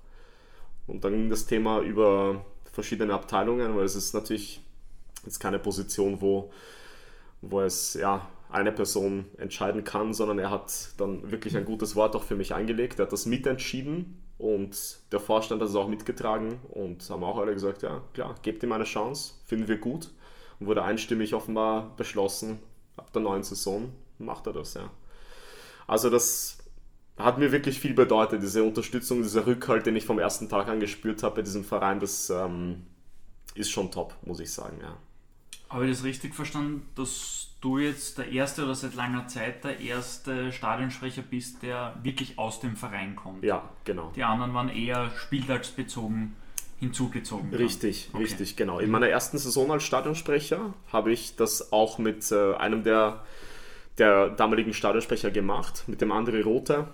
[SPEAKER 4] Und dann ging das Thema über verschiedene Abteilungen, weil es ist natürlich jetzt keine Position, wo, wo es ja eine Person entscheiden kann, sondern er hat dann wirklich ein gutes Wort auch für mich eingelegt. Er hat das mitentschieden und der Vorstand hat es auch mitgetragen und haben auch alle gesagt, ja klar, gebt ihm eine Chance, finden wir gut. Und wurde einstimmig offenbar beschlossen, ab der neuen Saison macht er das, ja. Also das hat mir wirklich viel bedeutet, diese Unterstützung, dieser Rückhalt, den ich vom ersten Tag an gespürt habe bei diesem Verein, das ähm, ist schon top, muss ich sagen, ja.
[SPEAKER 3] Habe ich das richtig verstanden, dass du jetzt der erste oder seit langer Zeit der erste Stadionsprecher bist, der wirklich aus dem Verein kommt?
[SPEAKER 4] Ja, genau.
[SPEAKER 3] Die anderen waren eher spieltagsbezogen hinzugezogen.
[SPEAKER 4] Richtig, okay. richtig, genau. In meiner ersten Saison als Stadionsprecher habe ich das auch mit äh, einem der, der damaligen Stadionsprecher gemacht, mit dem André Rother,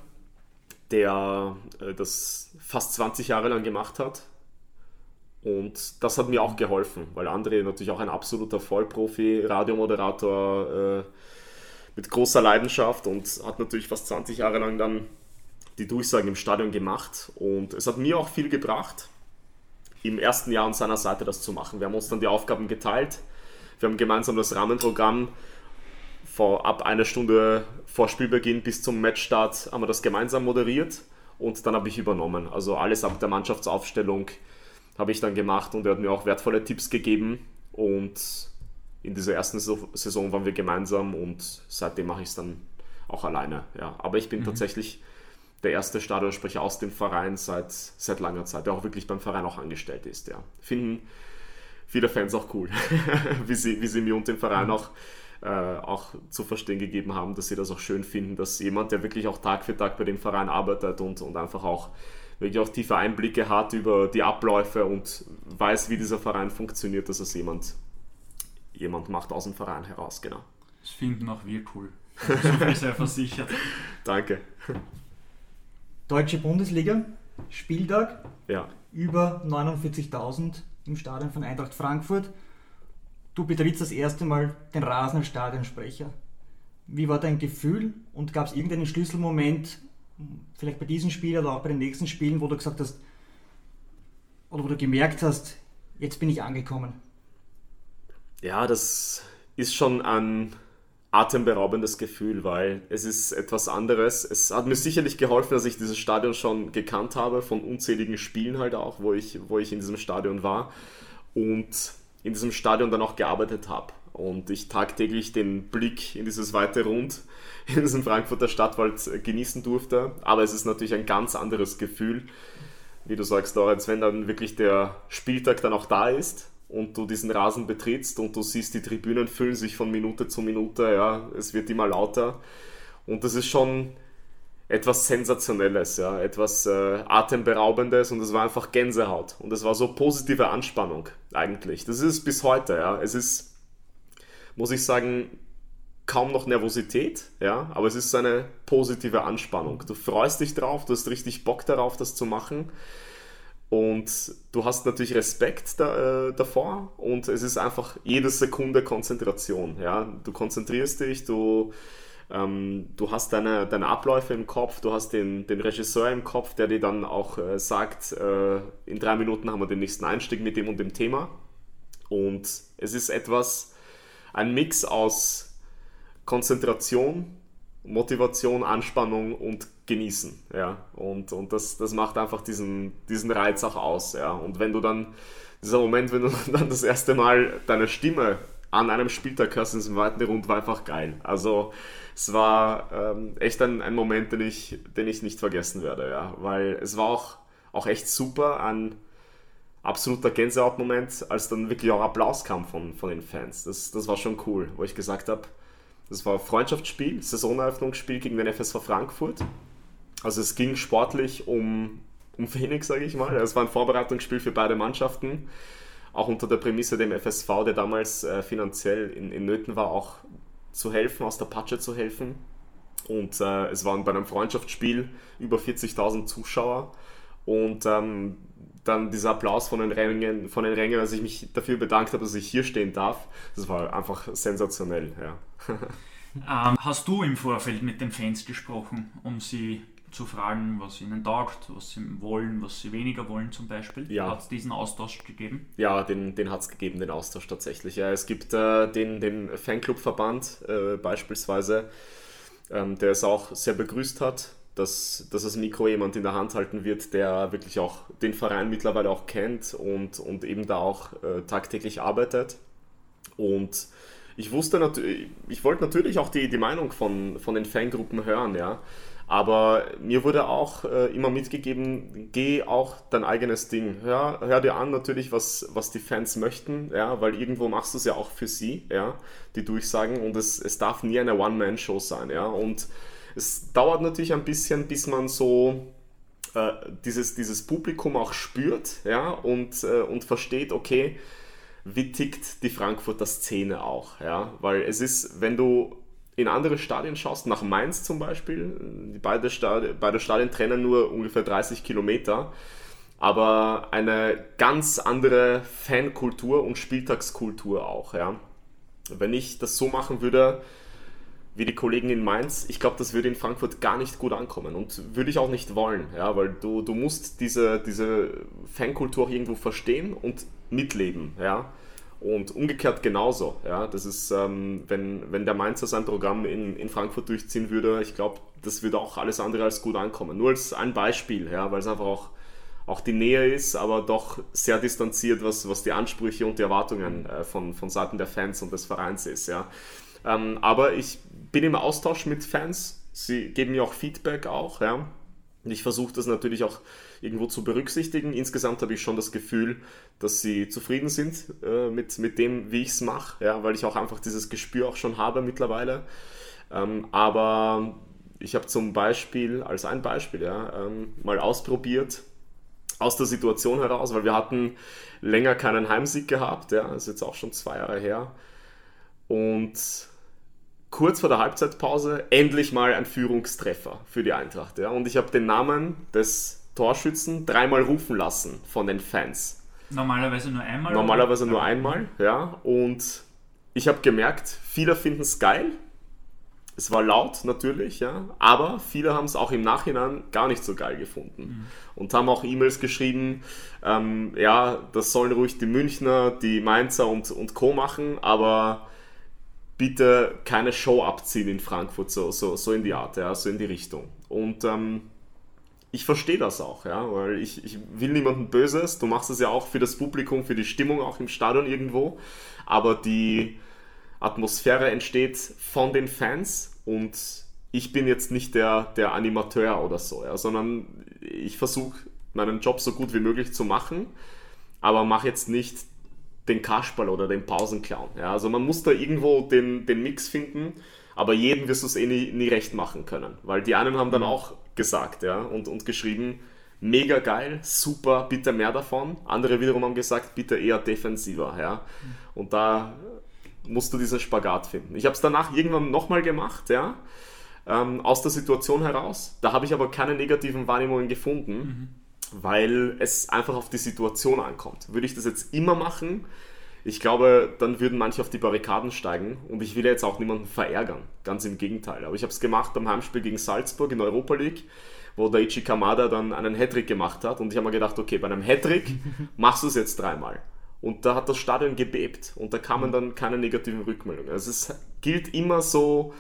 [SPEAKER 4] der äh, das fast 20 Jahre lang gemacht hat und das hat mir auch geholfen, weil André natürlich auch ein absoluter Vollprofi, Radiomoderator äh, mit großer Leidenschaft und hat natürlich fast 20 Jahre lang dann die Durchsagen im Stadion gemacht. Und es hat mir auch viel gebracht, im ersten Jahr an seiner Seite das zu machen. Wir haben uns dann die Aufgaben geteilt. Wir haben gemeinsam das Rahmenprogramm vor, ab einer Stunde vor Spielbeginn bis zum Matchstart haben wir das gemeinsam moderiert und dann habe ich übernommen. Also alles ab der Mannschaftsaufstellung habe ich dann gemacht und er hat mir auch wertvolle Tipps gegeben und in dieser ersten Saison waren wir gemeinsam und seitdem mache ich es dann auch alleine. Ja. Aber ich bin mhm. tatsächlich der erste Stadionsprecher aus dem Verein seit, seit langer Zeit, der auch wirklich beim Verein auch angestellt ist. Ja. Finden viele Fans auch cool, wie, sie, wie sie mir und dem Verein auch, äh, auch zu verstehen gegeben haben, dass sie das auch schön finden, dass jemand, der wirklich auch Tag für Tag bei dem Verein arbeitet und, und einfach auch wirklich auch tiefe Einblicke hat über die Abläufe und weiß, wie dieser Verein funktioniert, dass es jemand, jemand macht aus dem Verein heraus, genau.
[SPEAKER 3] Das finden auch wir cool. So viel sehr versichert.
[SPEAKER 4] Danke.
[SPEAKER 2] Deutsche Bundesliga, Spieltag,
[SPEAKER 4] ja.
[SPEAKER 2] über 49.000 im Stadion von Eintracht Frankfurt. Du betrittst das erste Mal den Rasen als Stadionsprecher. Wie war dein Gefühl und gab es irgendeinen Schlüsselmoment, vielleicht bei diesem Spiel oder auch bei den nächsten Spielen, wo du gesagt hast, oder wo du gemerkt hast, jetzt bin ich angekommen?
[SPEAKER 4] Ja, das ist schon ein atemberaubendes Gefühl, weil es ist etwas anderes. Es hat mir sicherlich geholfen, dass ich dieses Stadion schon gekannt habe, von unzähligen Spielen halt auch, wo ich, wo ich in diesem Stadion war und in diesem Stadion dann auch gearbeitet habe. Und ich tagtäglich den Blick in dieses weite Rund in diesem Frankfurter Stadtwald genießen durfte. Aber es ist natürlich ein ganz anderes Gefühl, wie du sagst, Lorenz, wenn dann wirklich der Spieltag dann auch da ist und du diesen Rasen betrittst und du siehst, die Tribünen füllen sich von Minute zu Minute, ja, es wird immer lauter. Und das ist schon etwas Sensationelles, ja, etwas äh, Atemberaubendes und es war einfach Gänsehaut. Und es war so positive Anspannung eigentlich. Das ist es bis heute, ja. Es ist, muss ich sagen, kaum noch Nervosität, ja, aber es ist eine positive Anspannung. Du freust dich drauf, du hast richtig Bock darauf, das zu machen. Und du hast natürlich Respekt da, äh, davor und es ist einfach jede Sekunde Konzentration. Ja? Du konzentrierst dich, du, ähm, du hast deine, deine Abläufe im Kopf, du hast den, den Regisseur im Kopf, der dir dann auch äh, sagt, äh, in drei Minuten haben wir den nächsten Einstieg mit dem und dem Thema. Und es ist etwas, ein Mix aus Konzentration, Motivation, Anspannung und Genießen. Ja? Und, und das, das macht einfach diesen, diesen Reiz auch aus. Ja? Und wenn du dann, dieser Moment, wenn du dann das erste Mal deine Stimme an einem Spieltag hörst in diesem weiten Rund, war einfach geil. Also es war ähm, echt ein, ein Moment, den ich, den ich nicht vergessen werde, ja. Weil es war auch, auch echt super, ein absoluter Gänsehautmoment, als dann wirklich auch Applaus kam von, von den Fans. Das, das war schon cool, wo ich gesagt habe, das war ein Freundschaftsspiel, Saisoneröffnungsspiel gegen den FSV Frankfurt. Also es ging sportlich um, um Phoenix, sage ich mal. Es war ein Vorbereitungsspiel für beide Mannschaften. Auch unter der Prämisse, dem FSV, der damals äh, finanziell in, in Nöten war, auch zu helfen, aus der Patsche zu helfen. Und äh, es waren bei einem Freundschaftsspiel über 40.000 Zuschauer. Und ähm, dann dieser Applaus von den Rängen, von den Rängen, als ich mich dafür bedankt habe, dass ich hier stehen darf, das war einfach sensationell. Ja.
[SPEAKER 3] ähm, hast du im Vorfeld mit den Fans gesprochen, um sie zu fragen, was ihnen taugt, was sie wollen, was sie weniger wollen zum Beispiel?
[SPEAKER 4] Ja.
[SPEAKER 3] Hat es diesen Austausch gegeben?
[SPEAKER 4] Ja, den, den hat es gegeben, den Austausch tatsächlich. Ja, es gibt äh, den, den Fanclub-Verband äh, beispielsweise, ähm, der es auch sehr begrüßt hat, dass, dass das Mikro jemand in der Hand halten wird, der wirklich auch den Verein mittlerweile auch kennt und, und eben da auch äh, tagtäglich arbeitet. Und ich wusste natürlich, ich wollte natürlich auch die, die Meinung von, von den Fangruppen hören, ja. Aber mir wurde auch äh, immer mitgegeben, geh auch dein eigenes Ding. Hör, hör dir an natürlich, was, was die Fans möchten, ja, weil irgendwo machst du es ja auch für sie, ja, die Durchsagen. Und es, es darf nie eine One-Man-Show sein, ja. Und es dauert natürlich ein bisschen, bis man so äh, dieses, dieses Publikum auch spürt ja, und, äh, und versteht, okay, wie tickt die Frankfurter Szene auch. Ja? Weil es ist, wenn du in andere Stadien schaust, nach Mainz zum Beispiel, beide, Stadien, beide Stadien trennen nur ungefähr 30 Kilometer, aber eine ganz andere Fankultur und Spieltagskultur auch. Ja? Wenn ich das so machen würde, wie die Kollegen in Mainz, ich glaube, das würde in Frankfurt gar nicht gut ankommen und würde ich auch nicht wollen, ja, weil du, du musst diese, diese Fankultur irgendwo verstehen und mitleben, ja. Und umgekehrt genauso, ja. Das ist, ähm, wenn, wenn der Mainzer sein Programm in, in Frankfurt durchziehen würde, ich glaube, das würde auch alles andere als gut ankommen. Nur als ein Beispiel, ja, weil es einfach auch, auch die Nähe ist, aber doch sehr distanziert, was, was die Ansprüche und die Erwartungen äh, von, von Seiten der Fans und des Vereins ist, ja. Ähm, aber ich bin im Austausch mit Fans. Sie geben mir auch Feedback auch, ja. Ich versuche das natürlich auch irgendwo zu berücksichtigen. Insgesamt habe ich schon das Gefühl, dass sie zufrieden sind äh, mit, mit dem, wie ich es mache, ja, weil ich auch einfach dieses Gespür auch schon habe mittlerweile. Ähm, aber ich habe zum Beispiel, als ein Beispiel, ja, ähm, mal ausprobiert, aus der Situation heraus, weil wir hatten länger keinen Heimsieg gehabt, ja, ist jetzt auch schon zwei Jahre her. Und kurz vor der Halbzeitpause endlich mal ein Führungstreffer für die Eintracht. Ja? Und ich habe den Namen des Torschützen dreimal rufen lassen von den Fans.
[SPEAKER 3] Normalerweise nur einmal?
[SPEAKER 4] Normalerweise oder? nur einmal, ja. Und ich habe gemerkt, viele finden es geil. Es war laut natürlich, ja, aber viele haben es auch im Nachhinein gar nicht so geil gefunden mhm. und haben auch E-Mails geschrieben, ähm, ja, das sollen ruhig die Münchner, die Mainzer und, und Co. machen, aber bitte keine Show abziehen in Frankfurt, so, so, so in die Art, ja, so in die Richtung. Und ähm, ich verstehe das auch, ja, weil ich, ich will niemandem Böses, du machst es ja auch für das Publikum, für die Stimmung auch im Stadion irgendwo, aber die Atmosphäre entsteht von den Fans und ich bin jetzt nicht der, der Animateur oder so, ja, sondern ich versuche meinen Job so gut wie möglich zu machen, aber mache jetzt nicht den Kasperl oder den Pausenclown. Ja, also man muss da irgendwo den, den Mix finden, aber jedem wirst du es eh nie, nie recht machen können. Weil die einen haben dann mhm. auch gesagt ja, und, und geschrieben, mega geil, super, bitte mehr davon. Andere wiederum haben gesagt, bitte eher defensiver. Ja. Und da musst du diesen Spagat finden. Ich habe es danach irgendwann nochmal gemacht, ja, ähm, aus der Situation heraus. Da habe ich aber keine negativen Wahrnehmungen gefunden. Mhm weil es einfach auf die Situation ankommt. Würde ich das jetzt immer machen, ich glaube, dann würden manche auf die Barrikaden steigen und ich will jetzt auch niemanden verärgern. Ganz im Gegenteil. Aber ich habe es gemacht beim Heimspiel gegen Salzburg in der Europa League, wo Daichi Kamada dann einen Hattrick gemacht hat und ich habe mir gedacht, okay, bei einem Hattrick machst du es jetzt dreimal. Und da hat das Stadion gebebt und da kamen dann keine negativen Rückmeldungen. Also es gilt immer so,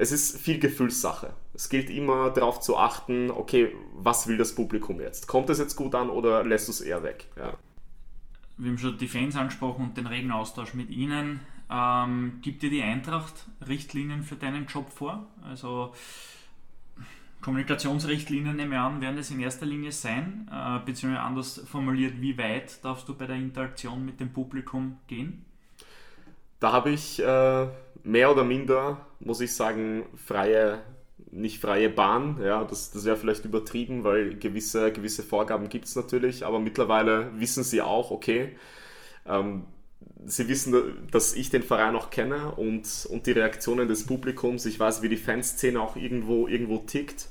[SPEAKER 4] es ist viel Gefühlssache. Es gilt immer darauf zu achten, okay, was will das Publikum jetzt? Kommt es jetzt gut an oder lässt du es eher weg? Ja.
[SPEAKER 3] Wir haben schon die Fans angesprochen und den regen Austausch mit ihnen. Ähm, gibt dir die Eintracht Richtlinien für deinen Job vor? Also Kommunikationsrichtlinien, nehme ich an, werden es in erster Linie sein, äh, beziehungsweise anders formuliert, wie weit darfst du bei der Interaktion mit dem Publikum gehen?
[SPEAKER 4] Da habe ich äh, mehr oder minder, muss ich sagen, freie, nicht freie Bahn. Ja, das, das wäre vielleicht übertrieben, weil gewisse, gewisse Vorgaben gibt es natürlich, aber mittlerweile wissen sie auch, okay, ähm, sie wissen, dass ich den Verein auch kenne und, und die Reaktionen des Publikums. Ich weiß, wie die Fanszene auch irgendwo, irgendwo tickt.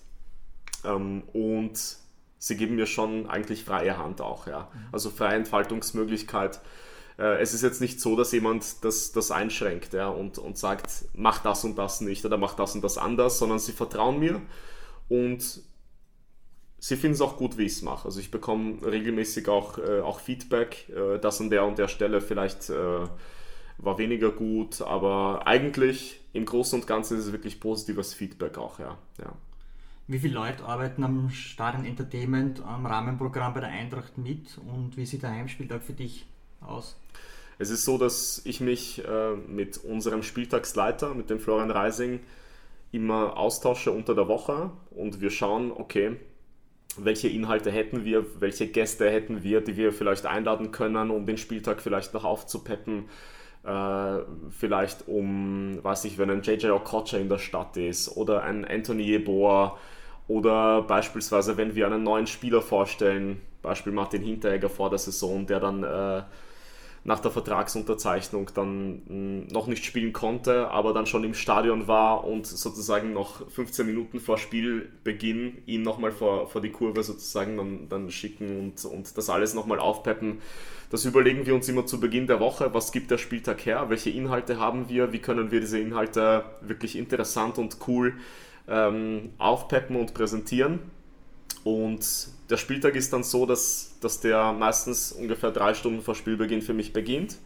[SPEAKER 4] Ähm, und sie geben mir schon eigentlich freie Hand auch, ja. Also freie Entfaltungsmöglichkeit. Äh, es ist jetzt nicht so, dass jemand das, das einschränkt ja, und, und sagt, mach das und das nicht oder mach das und das anders, sondern sie vertrauen mir und sie finden es auch gut, wie ich es mache. Also ich bekomme regelmäßig auch, äh, auch Feedback, äh, das an der und der Stelle vielleicht äh, war weniger gut, aber eigentlich im Großen und Ganzen ist es wirklich positives Feedback auch, ja. ja.
[SPEAKER 2] Wie viele Leute arbeiten am Stadion Entertainment, am Rahmenprogramm bei der Eintracht mit und wie sieht der Heimspieltag für dich aus?
[SPEAKER 4] Es ist so, dass ich mich äh, mit unserem Spieltagsleiter, mit dem Florian Reising, immer austausche unter der Woche und wir schauen, okay, welche Inhalte hätten wir, welche Gäste hätten wir, die wir vielleicht einladen können, um den Spieltag vielleicht noch aufzupeppen. Äh, vielleicht um, weiß ich, wenn ein JJ Okocha in der Stadt ist oder ein Anthony Yeboah oder beispielsweise, wenn wir einen neuen Spieler vorstellen, Beispiel Martin Hinteregger vor der Saison, der dann äh, nach der Vertragsunterzeichnung dann hm, noch nicht spielen konnte, aber dann schon im Stadion war und sozusagen noch 15 Minuten vor Spielbeginn ihn nochmal vor, vor die Kurve sozusagen dann, dann schicken und, und das alles nochmal aufpeppen. Das überlegen wir uns immer zu Beginn der Woche, was gibt der Spieltag her, welche Inhalte haben wir, wie können wir diese Inhalte wirklich interessant und cool ähm, aufpeppen und präsentieren. Und der Spieltag ist dann so, dass, dass der meistens ungefähr drei Stunden vor Spielbeginn für mich beginnt.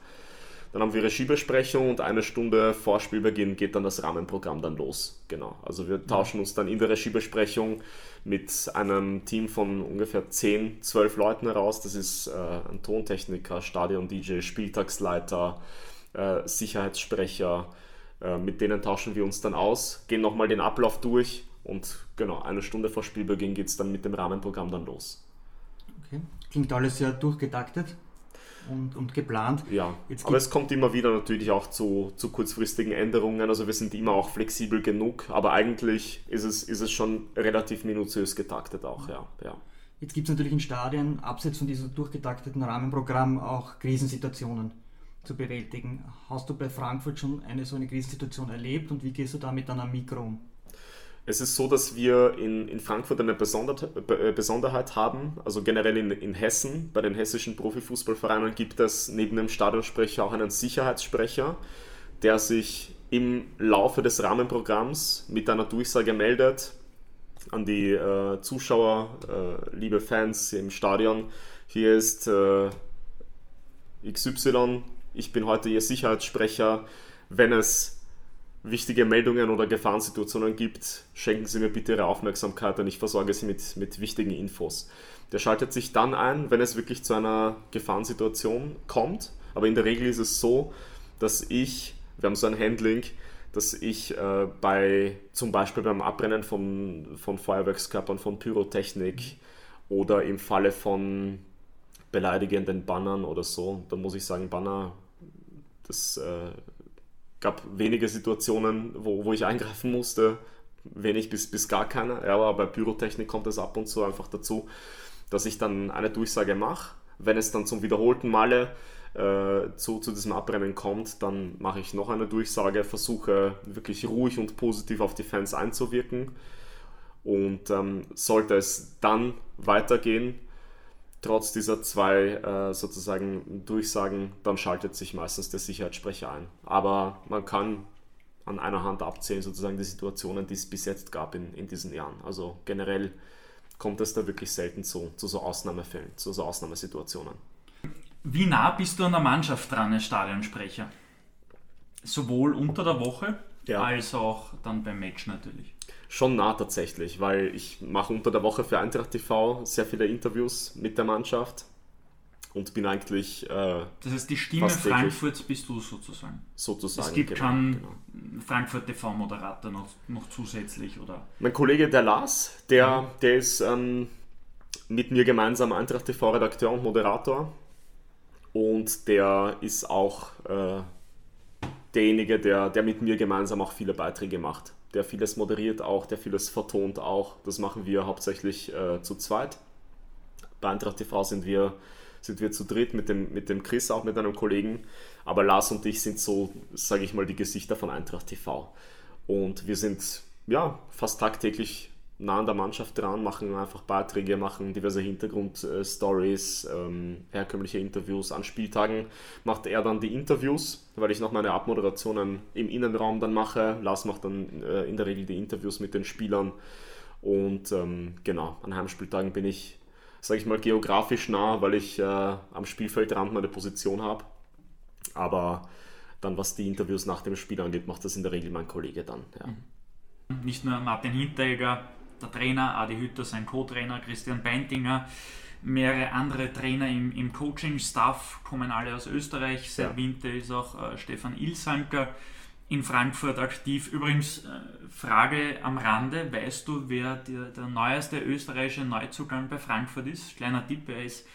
[SPEAKER 4] Dann haben wir Regiebesprechung und eine Stunde vor Spielbeginn geht dann das Rahmenprogramm dann los. Genau. Also wir tauschen uns dann in der Regiebesprechung mit einem Team von ungefähr 10, 12 Leuten heraus. Das ist äh, ein Tontechniker, Stadion-DJ, Spieltagsleiter, äh, Sicherheitssprecher. Äh, mit denen tauschen wir uns dann aus, gehen nochmal den Ablauf durch und genau, eine Stunde vor Spielbeginn geht es dann mit dem Rahmenprogramm dann los.
[SPEAKER 2] Okay. Klingt alles sehr durchgetaktet und, und geplant.
[SPEAKER 4] Ja, aber es kommt immer wieder natürlich auch zu, zu kurzfristigen Änderungen. Also wir sind immer auch flexibel genug, aber eigentlich ist es, ist es schon relativ minutiös getaktet auch, ja. ja.
[SPEAKER 2] Jetzt gibt es natürlich in Stadien, abseits von diesem durchgetakteten Rahmenprogramm, auch Krisensituationen zu bewältigen. Hast du bei Frankfurt schon eine so eine Krisensituation erlebt und wie gehst du damit dann am Mikro um?
[SPEAKER 4] Es ist so, dass wir in, in Frankfurt eine äh, Besonderheit haben, also generell in, in Hessen, bei den hessischen Profifußballvereinen gibt es neben dem Stadionsprecher auch einen Sicherheitssprecher, der sich im Laufe des Rahmenprogramms mit einer Durchsage meldet an die äh, Zuschauer, äh, liebe Fans im Stadion. Hier ist äh, XY, ich bin heute Ihr Sicherheitssprecher. Wenn es wichtige Meldungen oder Gefahrensituationen gibt, schenken Sie mir bitte Ihre Aufmerksamkeit und ich versorge Sie mit, mit wichtigen Infos. Der schaltet sich dann ein, wenn es wirklich zu einer Gefahrensituation kommt. Aber in der Regel ist es so, dass ich, wir haben so ein Handling, dass ich äh, bei zum Beispiel beim Abbrennen von, von Feuerwerkskörpern, von Pyrotechnik oder im Falle von beleidigenden Bannern oder so, da muss ich sagen, Banner, das äh, gab wenige Situationen, wo, wo ich eingreifen musste, wenig bis, bis gar keine. Ja, aber bei Pyrotechnik kommt es ab und zu einfach dazu, dass ich dann eine Durchsage mache. Wenn es dann zum wiederholten Male äh, zu, zu diesem Abrennen kommt, dann mache ich noch eine Durchsage, versuche wirklich ruhig und positiv auf die Fans einzuwirken. Und ähm, sollte es dann weitergehen, trotz dieser zwei äh, sozusagen Durchsagen, dann schaltet sich meistens der Sicherheitssprecher ein. Aber man kann an einer Hand abzählen, sozusagen die Situationen, die es bis jetzt gab in, in diesen Jahren. Also generell kommt es da wirklich selten zu, zu so Ausnahmefällen, zu so Ausnahmesituationen.
[SPEAKER 3] Wie nah bist du an der Mannschaft dran als Stadionsprecher? Sowohl unter der Woche ja. als auch dann beim Match natürlich
[SPEAKER 4] schon nah tatsächlich, weil ich mache unter der Woche für Eintracht TV sehr viele Interviews mit der Mannschaft und bin eigentlich. Äh,
[SPEAKER 3] das heißt, die Stimme Frankfurts bist du sozusagen.
[SPEAKER 4] Sozusagen.
[SPEAKER 3] Es gibt genau, schon genau. Frankfurt TV-Moderator noch, noch zusätzlich, oder?
[SPEAKER 4] Mein Kollege, der Lars, der, der ist ähm, mit mir gemeinsam Eintracht TV-Redakteur und Moderator. Und der ist auch äh, derjenige, der, der mit mir gemeinsam auch viele Beiträge macht. Der vieles moderiert auch, der vieles vertont auch. Das machen wir hauptsächlich äh, zu zweit. Bei Eintracht TV sind wir sind wir zu dritt mit dem, mit dem Chris, auch mit einem Kollegen. Aber Lars und ich sind so, sage ich mal, die Gesichter von Eintracht TV. Und wir sind ja fast tagtäglich nah an der Mannschaft dran, machen einfach Beiträge, machen diverse Hintergrundstories, ähm, herkömmliche Interviews. An Spieltagen macht er dann die Interviews, weil ich noch meine Abmoderationen im Innenraum dann mache. Lars macht dann äh, in der Regel die Interviews mit den Spielern. Und ähm, genau, an Heimspieltagen bin ich sage ich mal, geografisch nah, weil ich äh, am Spielfeldrand meine Position habe. Aber dann, was die Interviews nach dem Spiel angeht, macht das in der Regel mein Kollege dann. Ja.
[SPEAKER 3] Mhm. Nicht nur Martin Hinteregger, der Trainer, Adi Hütter, sein Co-Trainer, Christian Beintinger, mehrere andere Trainer im, im Coaching-Staff kommen alle aus Österreich. Seit ja. Winter ist auch äh, Stefan Ilsanker in Frankfurt aktiv. Übrigens, äh, Frage am Rande, weißt du, wer der, der neueste österreichische Neuzugang bei Frankfurt ist? Kleiner Tipp, er ist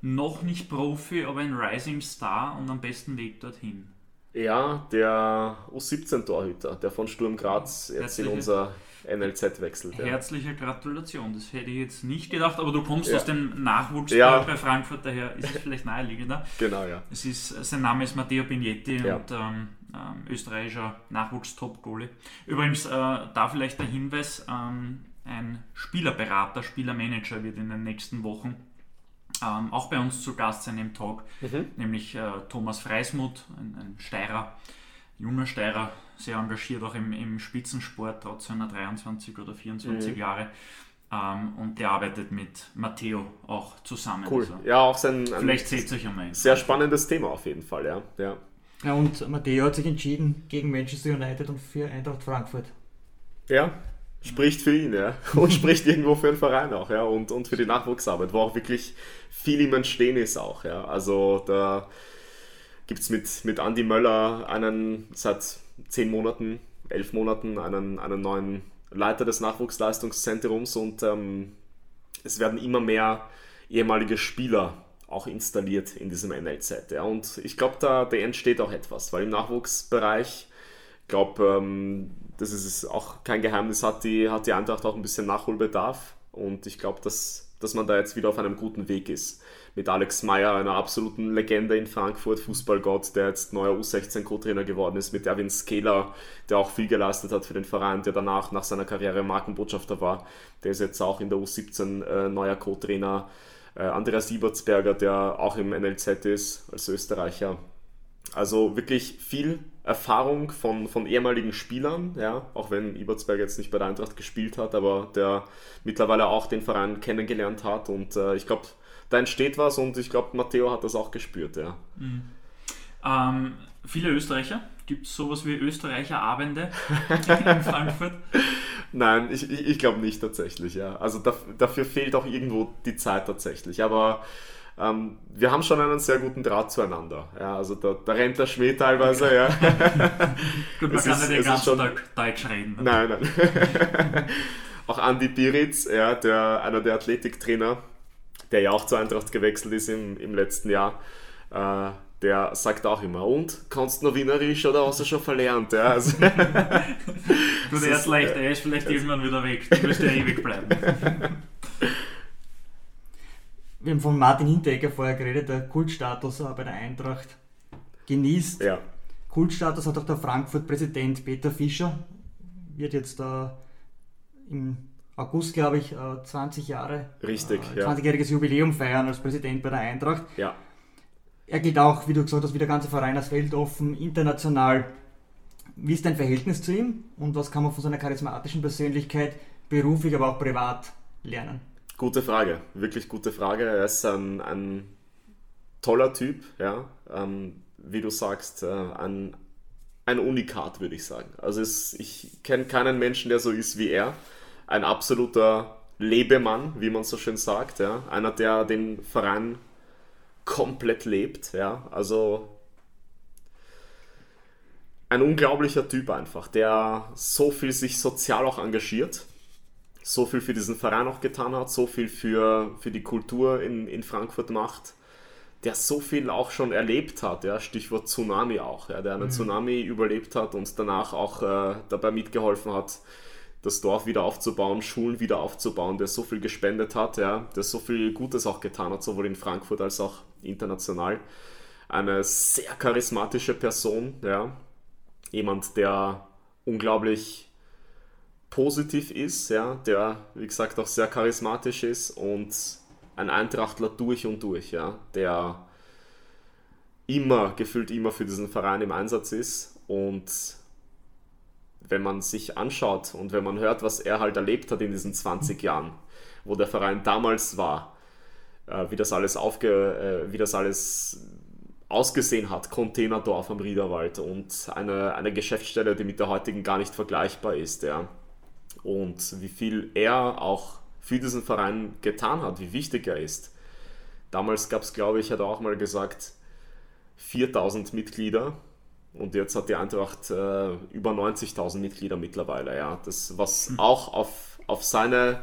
[SPEAKER 3] noch nicht Profi, aber ein Rising Star und am besten Weg dorthin.
[SPEAKER 4] Ja, der U17-Torhüter, der von Sturm Graz jetzt in unser NLZ wechselt.
[SPEAKER 3] Ja. Herzliche Gratulation, das hätte ich jetzt nicht gedacht, aber du kommst ja. aus dem Nachwuchs ja. bei Frankfurt, daher ist es vielleicht naheliegender.
[SPEAKER 4] Genau, ja.
[SPEAKER 3] Es ist, sein Name ist Matteo Bignetti und ähm, ähm, österreichischer Nachwuchs-Top-Goalie. Übrigens äh, da vielleicht der Hinweis, ähm, ein Spielerberater, Spielermanager wird in den nächsten Wochen ähm, auch bei uns zu Gast sein im Talk, mhm. nämlich äh, Thomas Freismuth, ein, ein Steirer, junger Steirer, sehr engagiert auch im, im Spitzensport, trotz seiner 23 oder 24 mhm. Jahre. Um, und der arbeitet mit Matteo auch zusammen.
[SPEAKER 4] Cool. Also, ja, auch sein.
[SPEAKER 3] Vielleicht seht ihr euch einmal.
[SPEAKER 4] Sehr spannendes Thema auf jeden Fall, ja. ja.
[SPEAKER 2] Ja, und Matteo hat sich entschieden gegen Manchester United und für Eintracht Frankfurt.
[SPEAKER 4] Ja, spricht für ihn, ja. Und spricht irgendwo für den Verein auch, ja. Und, und für die Nachwuchsarbeit, wo auch wirklich viel im Entstehen ist auch, ja. Also da gibt es mit, mit Andy Möller einen seit zehn Monaten, elf Monaten einen, einen neuen Leiter des Nachwuchsleistungszentrums und ähm, es werden immer mehr ehemalige Spieler auch installiert in diesem NLZ. Ja. Und ich glaube, da, da entsteht auch etwas, weil im Nachwuchsbereich, ich glaube, ähm, das ist auch kein Geheimnis, hat die, hat die Eintracht auch ein bisschen Nachholbedarf. Und ich glaube, dass, dass man da jetzt wieder auf einem guten Weg ist. Mit Alex Meyer, einer absoluten Legende in Frankfurt, Fußballgott, der jetzt neuer U16-Co-Trainer geworden ist, mit Erwin Skeler, der auch viel geleistet hat für den Verein, der danach nach seiner Karriere Markenbotschafter war. Der ist jetzt auch in der U17 äh, neuer Co-Trainer äh, Andreas Siebertsberger, der auch im NLZ ist, als Österreicher. Also wirklich viel Erfahrung von, von ehemaligen Spielern, ja, auch wenn Ibertsberger jetzt nicht bei der Eintracht gespielt hat, aber der mittlerweile auch den Verein kennengelernt hat und äh, ich glaube, da entsteht was und ich glaube, Matteo hat das auch gespürt, ja.
[SPEAKER 3] Mhm. Ähm, viele Österreicher, gibt es sowas wie Österreicher Abende in Frankfurt?
[SPEAKER 4] Nein, ich, ich, ich glaube nicht tatsächlich, ja. Also da, dafür fehlt auch irgendwo die Zeit tatsächlich. Aber ähm, wir haben schon einen sehr guten Draht zueinander. Ja, also da, da rennt der Schmäh teilweise, ja.
[SPEAKER 3] Gut, man es kann ist, nicht den ganzen schon, Tag Deutsch reden.
[SPEAKER 4] Ne? Nein, nein. auch Andi Biritz, ja, der, einer der Athletiktrainer, der ja auch zur Eintracht gewechselt ist im, im letzten Jahr, äh, der sagt auch immer, und kannst du noch Wienerisch oder hast du schon verlernt? Ja, also
[SPEAKER 3] du, der ist leicht, er ist vielleicht irgendwann wieder weg, du wirst ja ewig bleiben.
[SPEAKER 2] Wir haben von Martin Hinteregger vorher geredet, der Kultstatus bei der Eintracht genießt.
[SPEAKER 4] Ja.
[SPEAKER 2] Kultstatus hat auch der Frankfurt-Präsident Peter Fischer, wird jetzt da im August, glaube ich, 20 äh, Jahre,
[SPEAKER 4] Richtig,
[SPEAKER 2] äh, 20-jähriges Jubiläum feiern als Präsident bei der Eintracht.
[SPEAKER 4] Ja.
[SPEAKER 2] Er geht auch, wie du gesagt hast, wie der ganze Verein als weltoffen, international. Wie ist dein Verhältnis zu ihm und was kann man von seiner charismatischen Persönlichkeit beruflich, aber auch privat lernen?
[SPEAKER 4] Gute Frage, wirklich gute Frage. Er ist ein, ein toller Typ, ja. Ähm, wie du sagst, äh, ein, ein Unikat, würde ich sagen. Also es, ich kenne keinen Menschen, der so ist wie er. Ein absoluter Lebemann, wie man so schön sagt, ja. Einer, der den Verein komplett lebt. Ja, also ein unglaublicher Typ einfach, der so viel sich sozial auch engagiert, so viel für diesen Verein auch getan hat, so viel für, für die Kultur in, in Frankfurt macht, der so viel auch schon erlebt hat, ja, Stichwort Tsunami auch, ja, der einen mhm. Tsunami überlebt hat und danach auch äh, dabei mitgeholfen hat, das Dorf wieder aufzubauen, Schulen wieder aufzubauen, der so viel gespendet hat, ja, der so viel Gutes auch getan hat, sowohl in Frankfurt als auch international. Eine sehr charismatische Person, ja, jemand, der unglaublich positiv ist, ja, der, wie gesagt, auch sehr charismatisch ist und ein Eintrachtler durch und durch, ja, der immer, gefühlt immer für diesen Verein im Einsatz ist und wenn man sich anschaut und wenn man hört, was er halt erlebt hat in diesen 20 Jahren, wo der Verein damals war, äh, wie das alles aufge, äh, wie das alles ausgesehen hat, Containerdorf am Riederwald und eine, eine Geschäftsstelle, die mit der heutigen gar nicht vergleichbar ist, ja. Und wie viel er auch für diesen Verein getan hat, wie wichtig er ist. Damals gab es, glaube ich, hat er auch mal gesagt, 4000 Mitglieder und jetzt hat die Eintracht äh, über 90.000 Mitglieder mittlerweile. Ja. Das, was mhm. auch auf, auf seine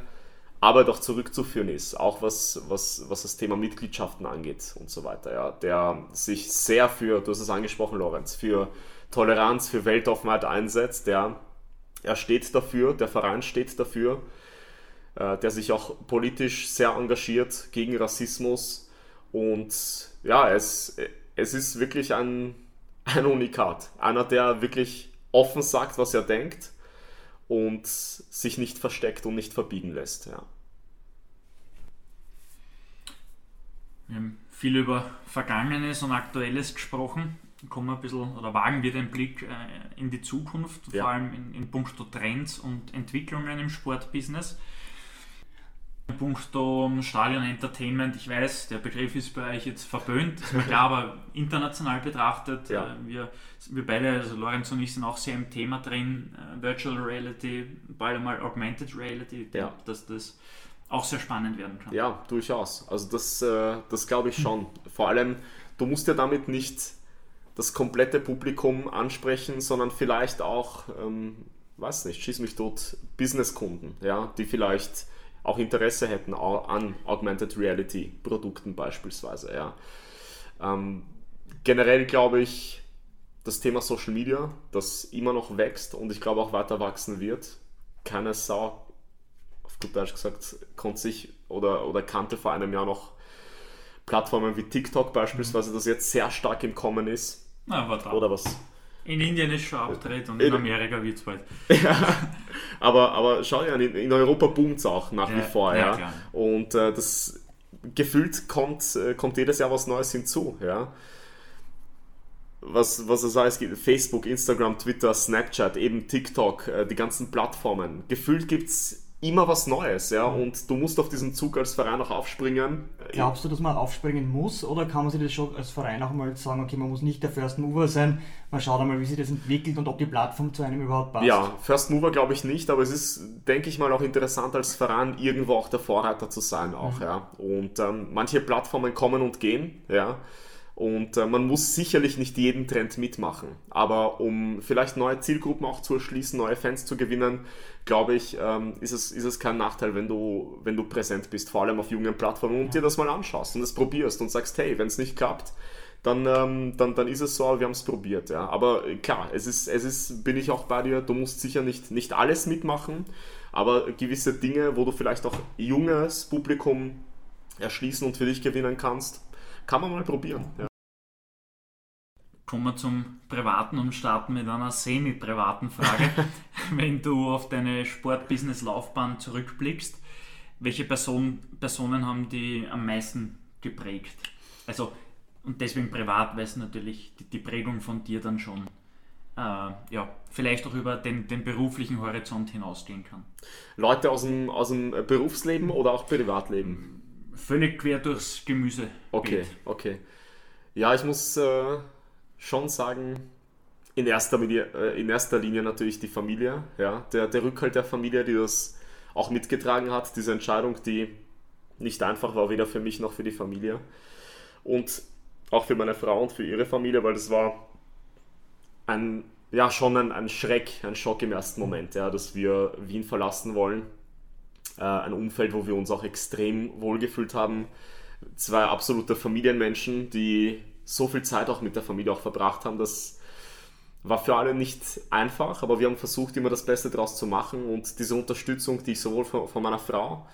[SPEAKER 4] Arbeit auch zurückzuführen ist, auch was, was, was das Thema Mitgliedschaften angeht und so weiter. Ja. Der sich sehr für, du hast es angesprochen, Lorenz, für Toleranz, für Weltoffenheit einsetzt. Der, er steht dafür, der Verein steht dafür, äh, der sich auch politisch sehr engagiert gegen Rassismus. Und ja, es, es ist wirklich ein ein Unikat. Einer, der wirklich offen sagt, was er denkt und sich nicht versteckt und nicht verbiegen lässt. Ja.
[SPEAKER 3] Wir haben viel über Vergangenes und Aktuelles gesprochen. Kommen wir ein bisschen oder wagen wir den Blick äh, in die Zukunft, ja. vor allem in, in puncto Trends und Entwicklungen im Sportbusiness. Punkto Stadion Entertainment, ich weiß, der Begriff ist bei euch jetzt verböhnt, ist mir klar, aber international betrachtet, ja. äh, wir, wir beide, also Lorenz und ich, sind auch sehr im Thema drin, äh, Virtual Reality, bald einmal Augmented Reality, ja. dass das auch sehr spannend werden kann.
[SPEAKER 4] Ja, durchaus. Also das, äh, das glaube ich schon. Vor allem, du musst ja damit nicht das komplette Publikum ansprechen, sondern vielleicht auch, ähm, weiß nicht, schieß mich tot, Businesskunden, ja, die vielleicht auch Interesse hätten an Augmented Reality Produkten beispielsweise. Ja. Ähm, generell glaube ich, das Thema Social Media, das immer noch wächst und ich glaube auch weiter wachsen wird. Keine Sau, auf gut Deutsch gesagt, konnte sich oder, oder kannte vor einem Jahr noch Plattformen wie TikTok beispielsweise, das jetzt sehr stark im Kommen ist.
[SPEAKER 3] Na,
[SPEAKER 4] oder was
[SPEAKER 3] in Indien ist schon abgedreht und in, Amerika wird es bald.
[SPEAKER 4] ja, aber, aber schau ja, in, in Europa boomt es auch nach ja, wie vor. Ja, ja. Und äh, das gefühlt kommt, äh, kommt jedes Jahr was Neues hinzu. Ja. Was, was es heißt, Facebook, Instagram, Twitter, Snapchat, eben TikTok, äh, die ganzen Plattformen. Gefühlt gibt es immer was Neues, ja, und du musst auf diesen Zug als Verein auch aufspringen.
[SPEAKER 2] Glaubst du, dass man aufspringen muss oder kann man sich das schon als Verein auch mal sagen, okay, man muss nicht der First Mover sein, man schaut einmal, wie sich das entwickelt und ob die Plattform zu einem überhaupt passt?
[SPEAKER 4] Ja, First Mover glaube ich nicht, aber es ist, denke ich mal, auch interessant als Verein irgendwo auch der Vorreiter zu sein auch, mhm. ja. Und ähm, manche Plattformen kommen und gehen, ja. Und äh, man muss sicherlich nicht jeden Trend mitmachen. Aber um vielleicht neue Zielgruppen auch zu erschließen, neue Fans zu gewinnen, glaube ich, ähm, ist, es, ist es kein Nachteil, wenn du, wenn du präsent bist, vor allem auf jungen Plattformen und dir das mal anschaust und es probierst und sagst, hey, wenn es nicht klappt, dann, ähm, dann, dann ist es so, wir haben es probiert. Ja. Aber äh, klar, es ist, es ist, bin ich auch bei dir, du musst sicher nicht, nicht alles mitmachen, aber gewisse Dinge, wo du vielleicht auch junges Publikum erschließen und für dich gewinnen kannst, kann man mal probieren. Ja.
[SPEAKER 3] Kommen wir zum Privaten und starten mit einer semi-privaten Frage. Wenn du auf deine Sport-Business-Laufbahn zurückblickst, welche Person, Personen haben die am meisten geprägt? Also, und deswegen privat, weil es natürlich die, die, Prägung von dir dann schon äh, ja, vielleicht auch über den, den beruflichen Horizont hinausgehen kann.
[SPEAKER 4] Leute aus dem, aus dem Berufsleben oder auch Privatleben?
[SPEAKER 3] Völlig quer durchs Gemüse.
[SPEAKER 4] Okay, okay. Ja, ich muss äh, schon sagen, in erster, Linie, äh, in erster Linie natürlich die Familie, ja, der, der Rückhalt der Familie, die das auch mitgetragen hat, diese Entscheidung, die nicht einfach war, weder für mich noch für die Familie. und auch für meine Frau und für ihre Familie, weil das war ein, ja, schon ein, ein Schreck, ein Schock im ersten Moment, ja, dass wir Wien verlassen wollen. Äh, ein Umfeld, wo wir uns auch extrem wohlgefühlt haben. Zwei absolute Familienmenschen, die so viel Zeit auch mit der Familie auch verbracht haben, das war für alle nicht einfach, aber wir haben versucht, immer das Beste daraus zu machen und diese Unterstützung, die ich sowohl von, von meiner Frau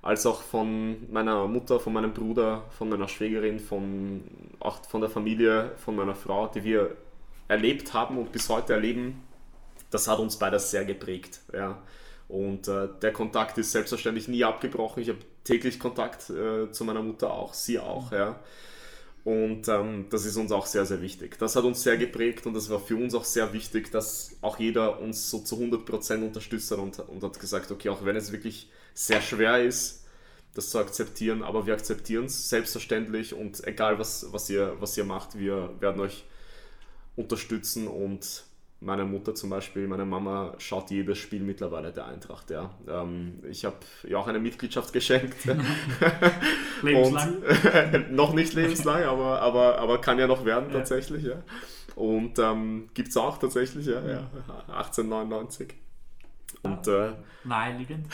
[SPEAKER 4] als auch von meiner Mutter, von meinem Bruder, von meiner Schwägerin, von, auch von der Familie, von meiner Frau, die wir erlebt haben und bis heute erleben, das hat uns beide sehr geprägt. Ja. Und äh, der Kontakt ist selbstverständlich nie abgebrochen. Ich habe täglich Kontakt äh, zu meiner Mutter auch, sie auch. Ja. Und ähm, das ist uns auch sehr, sehr wichtig. Das hat uns sehr geprägt und das war für uns auch sehr wichtig, dass auch jeder uns so zu 100% unterstützt hat und, und hat gesagt, okay, auch wenn es wirklich sehr schwer ist, das zu akzeptieren, aber wir akzeptieren es selbstverständlich und egal was, was, ihr, was ihr macht, wir werden euch unterstützen und meine Mutter zum Beispiel, meine Mama schaut jedes Spiel mittlerweile der Eintracht. Ja. Ähm, ich habe ihr auch eine Mitgliedschaft geschenkt. lebenslang? Und, noch nicht lebenslang, aber, aber, aber kann ja noch werden ja. tatsächlich. Ja. Und ähm, gibt es auch tatsächlich, ja, ja 1899. Und, äh,
[SPEAKER 3] Naheliegend.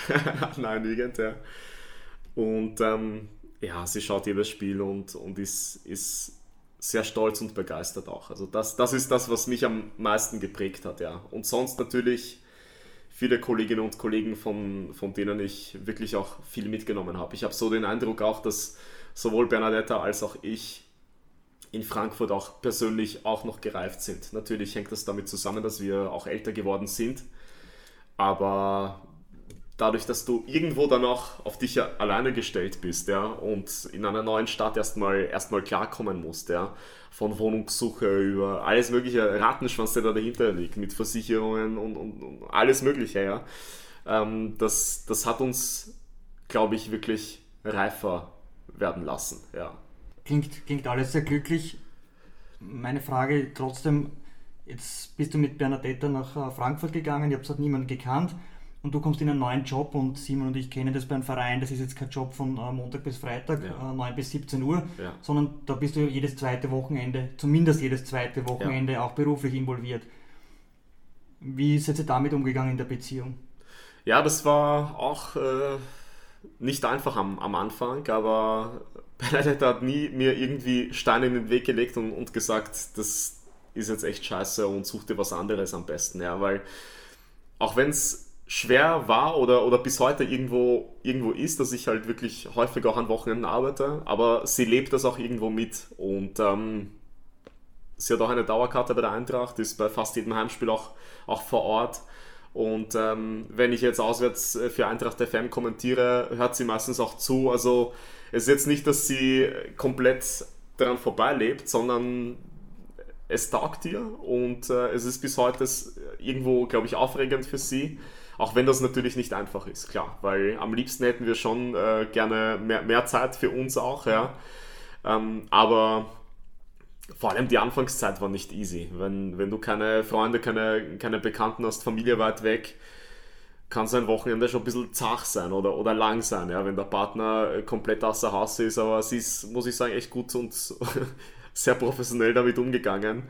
[SPEAKER 4] Naheliegend, ja. Und ähm, ja, sie schaut jedes Spiel und, und ist, ist sehr stolz und begeistert auch. Also das, das ist das, was mich am meisten geprägt hat, ja. Und sonst natürlich viele Kolleginnen und Kollegen, von, von denen ich wirklich auch viel mitgenommen habe. Ich habe so den Eindruck auch, dass sowohl Bernadetta als auch ich in Frankfurt auch persönlich auch noch gereift sind. Natürlich hängt das damit zusammen, dass wir auch älter geworden sind. Aber dadurch, dass du irgendwo dann auch auf dich alleine gestellt bist, ja, und in einer neuen Stadt erstmal erstmal klarkommen musst, ja, von Wohnungssuche über alles mögliche Rattenschwanz, der da dahinter liegt, mit Versicherungen und, und, und alles mögliche, ja. Ähm, das, das hat uns, glaube ich, wirklich reifer werden lassen, ja.
[SPEAKER 2] Klingt, klingt alles sehr glücklich. Meine Frage trotzdem, jetzt bist du mit Bernadetta nach äh, Frankfurt gegangen, ihr habt dort niemanden gekannt und du kommst in einen neuen Job und Simon und ich kennen das beim Verein, das ist jetzt kein Job von äh, Montag bis Freitag, ja. äh, 9 bis 17 Uhr, ja. sondern da bist du jedes zweite Wochenende, zumindest jedes zweite Wochenende ja. auch beruflich involviert. Wie seid ihr damit umgegangen in der Beziehung?
[SPEAKER 4] Ja, das war auch äh, nicht einfach am, am Anfang, aber Benedetta hat nie mir irgendwie Steine in den Weg gelegt und, und gesagt, das ist jetzt echt scheiße und such dir was anderes am besten, ja, weil auch wenn es schwer war oder, oder bis heute irgendwo, irgendwo ist, dass ich halt wirklich häufig auch an Wochenenden arbeite, aber sie lebt das auch irgendwo mit. Und ähm, sie hat auch eine Dauerkarte bei der Eintracht, ist bei fast jedem Heimspiel auch, auch vor Ort. Und ähm, wenn ich jetzt auswärts äh, für Eintracht FM kommentiere, hört sie meistens auch zu, also es ist jetzt nicht, dass sie komplett daran vorbeilebt, sondern es taugt ihr. Und äh, es ist bis heute irgendwo, glaube ich, aufregend für sie auch wenn das natürlich nicht einfach ist, klar, weil am liebsten hätten wir schon äh, gerne mehr, mehr Zeit für uns auch, ja. Ähm, aber vor allem die Anfangszeit war nicht easy. Wenn, wenn du keine Freunde, keine, keine Bekannten hast, Familie weit weg, kann so ein Wochenende schon ein bisschen zach sein oder, oder lang sein, ja, wenn der Partner komplett außer Haus ist. Aber sie ist, muss ich sagen, echt gut und sehr professionell damit umgegangen.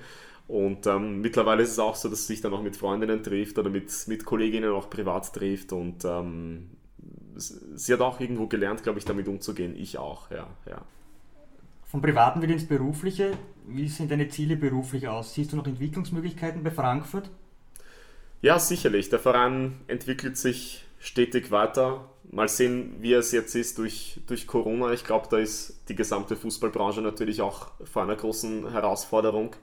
[SPEAKER 4] Und ähm, mittlerweile ist es auch so, dass sie sich dann auch mit Freundinnen trifft oder mit, mit Kolleginnen auch privat trifft. Und ähm, sie hat auch irgendwo gelernt, glaube ich, damit umzugehen. Ich auch, ja, ja.
[SPEAKER 2] Vom Privaten wieder ins Berufliche. Wie sehen deine Ziele beruflich aus? Siehst du noch Entwicklungsmöglichkeiten bei Frankfurt?
[SPEAKER 4] Ja, sicherlich. Der Verein entwickelt sich stetig weiter. Mal sehen, wie es jetzt ist durch, durch Corona. Ich glaube, da ist die gesamte Fußballbranche natürlich auch vor einer großen Herausforderung.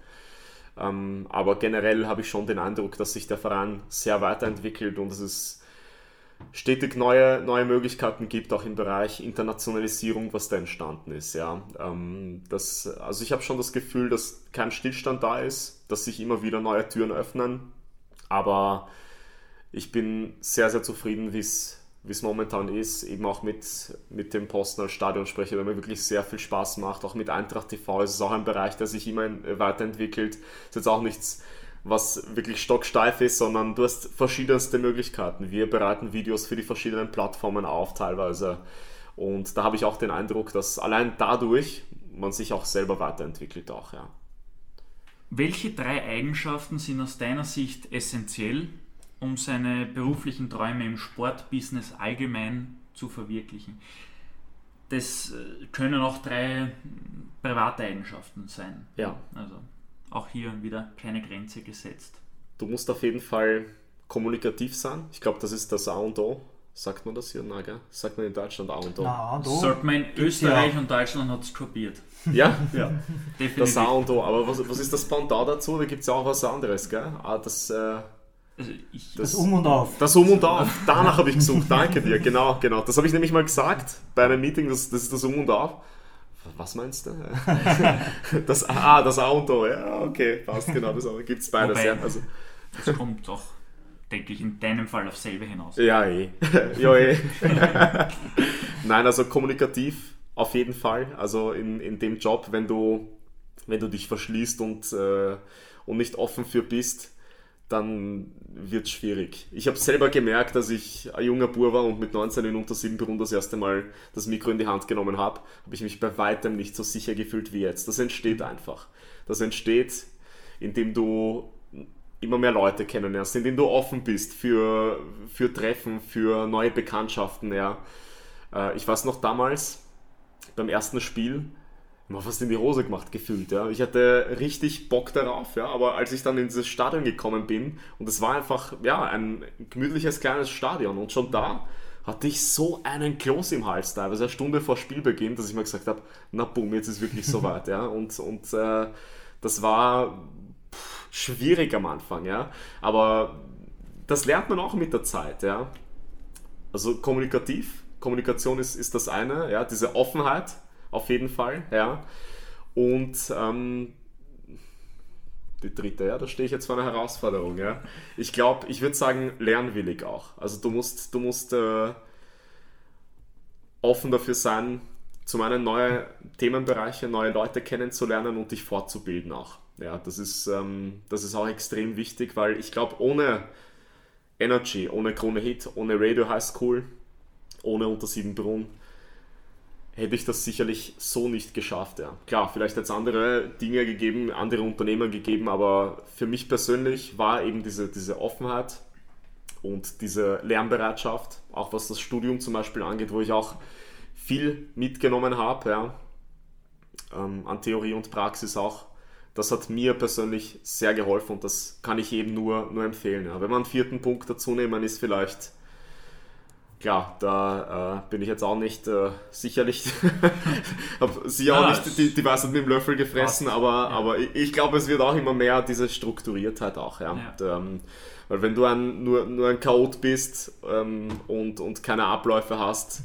[SPEAKER 4] Ähm, aber generell habe ich schon den Eindruck, dass sich der Verein sehr weiterentwickelt und dass es stetig neue, neue Möglichkeiten gibt, auch im Bereich Internationalisierung, was da entstanden ist. Ja. Ähm, das, also ich habe schon das Gefühl, dass kein Stillstand da ist, dass sich immer wieder neue Türen öffnen. Aber ich bin sehr, sehr zufrieden, wie es wie es momentan ist, eben auch mit, mit dem Posten als Stadionsprecher, der mir wirklich sehr viel Spaß macht. Auch mit Eintracht TV ist es auch ein Bereich, der sich immer weiterentwickelt. Ist jetzt auch nichts, was wirklich stocksteif ist, sondern du hast verschiedenste Möglichkeiten. Wir bereiten Videos für die verschiedenen Plattformen auf teilweise. Und da habe ich auch den Eindruck, dass allein dadurch man sich auch selber weiterentwickelt auch, ja.
[SPEAKER 3] Welche drei Eigenschaften sind aus deiner Sicht essentiell, um seine beruflichen Träume im Sportbusiness allgemein zu verwirklichen? Das äh, können auch drei private Eigenschaften sein.
[SPEAKER 4] Ja.
[SPEAKER 3] Also auch hier wieder keine Grenze gesetzt.
[SPEAKER 4] Du musst auf jeden Fall kommunikativ sein. Ich glaube, das ist das A und O. Sagt man das hier? Nein, gell? Sagt man in Deutschland A und O.
[SPEAKER 2] Na, und oh,
[SPEAKER 3] Sagt man in Österreich
[SPEAKER 2] ja.
[SPEAKER 3] und Deutschland hat es kopiert.
[SPEAKER 4] Ja,
[SPEAKER 3] Ja,
[SPEAKER 4] das
[SPEAKER 3] definitiv.
[SPEAKER 4] A und O. Aber was, was ist das Pendant dazu? Da gibt es ja auch was anderes, gell? Ah, das, äh,
[SPEAKER 3] Also ich,
[SPEAKER 2] Das Um und Auf.
[SPEAKER 4] das Um und Auf. Danach habe ich gesucht. Danke dir. Genau, genau. Das habe ich nämlich mal gesagt bei einem Meeting. Das, das ist das Um und Auf. Was meinst du? Das, ah, das A und O. Ja, okay, passt. Genau, das gibt es beides.
[SPEAKER 3] Wobei-
[SPEAKER 4] Ja, also,
[SPEAKER 3] das kommt auch, denke ich, in deinem Fall auf selbe hinaus.
[SPEAKER 4] Ja, eh. ja, eh. Nein, also kommunikativ auf jeden Fall. Also in, in dem Job, wenn du, wenn du dich verschließt und, äh, und nicht offen für bist, dann wird es schwierig. Ich habe selber gemerkt, dass ich ein junger Bur war und mit 19 in unter 7 Brunn das erste Mal das Mikro in die Hand genommen habe, habe ich mich bei weitem nicht so sicher gefühlt wie jetzt. Das entsteht einfach. Das entsteht, indem du immer mehr Leute kennenlernst, indem du offen bist für, für Treffen, für neue Bekanntschaften. Ja. Äh, Ich weiß noch damals, beim ersten Spiel, habe fast in die Hose gemacht gefühlt. Ja. Ich hatte richtig Bock darauf, ja. aber als ich dann in dieses Stadion gekommen bin, und es war einfach ja, ein gemütliches kleines Stadion, und schon da hatte ich so einen Kloß im Hals teilweise eine Stunde vor Spielbeginn, dass ich mir gesagt habe, na bumm, jetzt ist wirklich soweit. ja. Und, und äh, das war schwierig am Anfang, ja. Aber das lernt man auch mit der Zeit, ja. Also kommunikativ, Kommunikation ist, ist das eine, ja, diese Offenheit auf jeden Fall, ja. Und ähm, die dritte, ja, da stehe ich jetzt vor einer Herausforderung, ja. Ich glaube, ich würde sagen, lernwillig auch. Also du musst, du musst äh, offen dafür sein, zum einen neue Themenbereiche, neue Leute kennenzulernen und dich fortzubilden auch. Ja, das ist, ähm, das ist auch extrem wichtig, weil ich glaube, ohne Energy, ohne Krone Hit, ohne Radio High School, ohne Unter Siebenbrunn, hätte ich das sicherlich so nicht geschafft. Ja. Klar, vielleicht hätte es andere Dinge gegeben, andere Unternehmen gegeben, aber für mich persönlich war eben diese, diese Offenheit und diese Lernbereitschaft, auch was das Studium zum Beispiel angeht, wo ich auch viel mitgenommen habe, ja, ähm, an Theorie und Praxis auch. Das hat mir persönlich sehr geholfen und das kann ich eben nur, nur empfehlen. Ja. Wenn wir einen vierten Punkt dazu nehmen, ist vielleicht, klar, da äh, bin ich jetzt auch nicht äh, sicherlich, habe sicher
[SPEAKER 3] Ja,
[SPEAKER 4] auch nicht die, die Weisheit mit dem Löffel gefressen,
[SPEAKER 3] passt.
[SPEAKER 4] aber,
[SPEAKER 3] Ja.
[SPEAKER 4] aber ich, ich glaube, es wird auch immer mehr diese Strukturiertheit auch. Ja.
[SPEAKER 3] Ja.
[SPEAKER 4] Und, ähm, weil wenn du ein, nur, nur ein Chaot bist ähm, und, und keine Abläufe hast,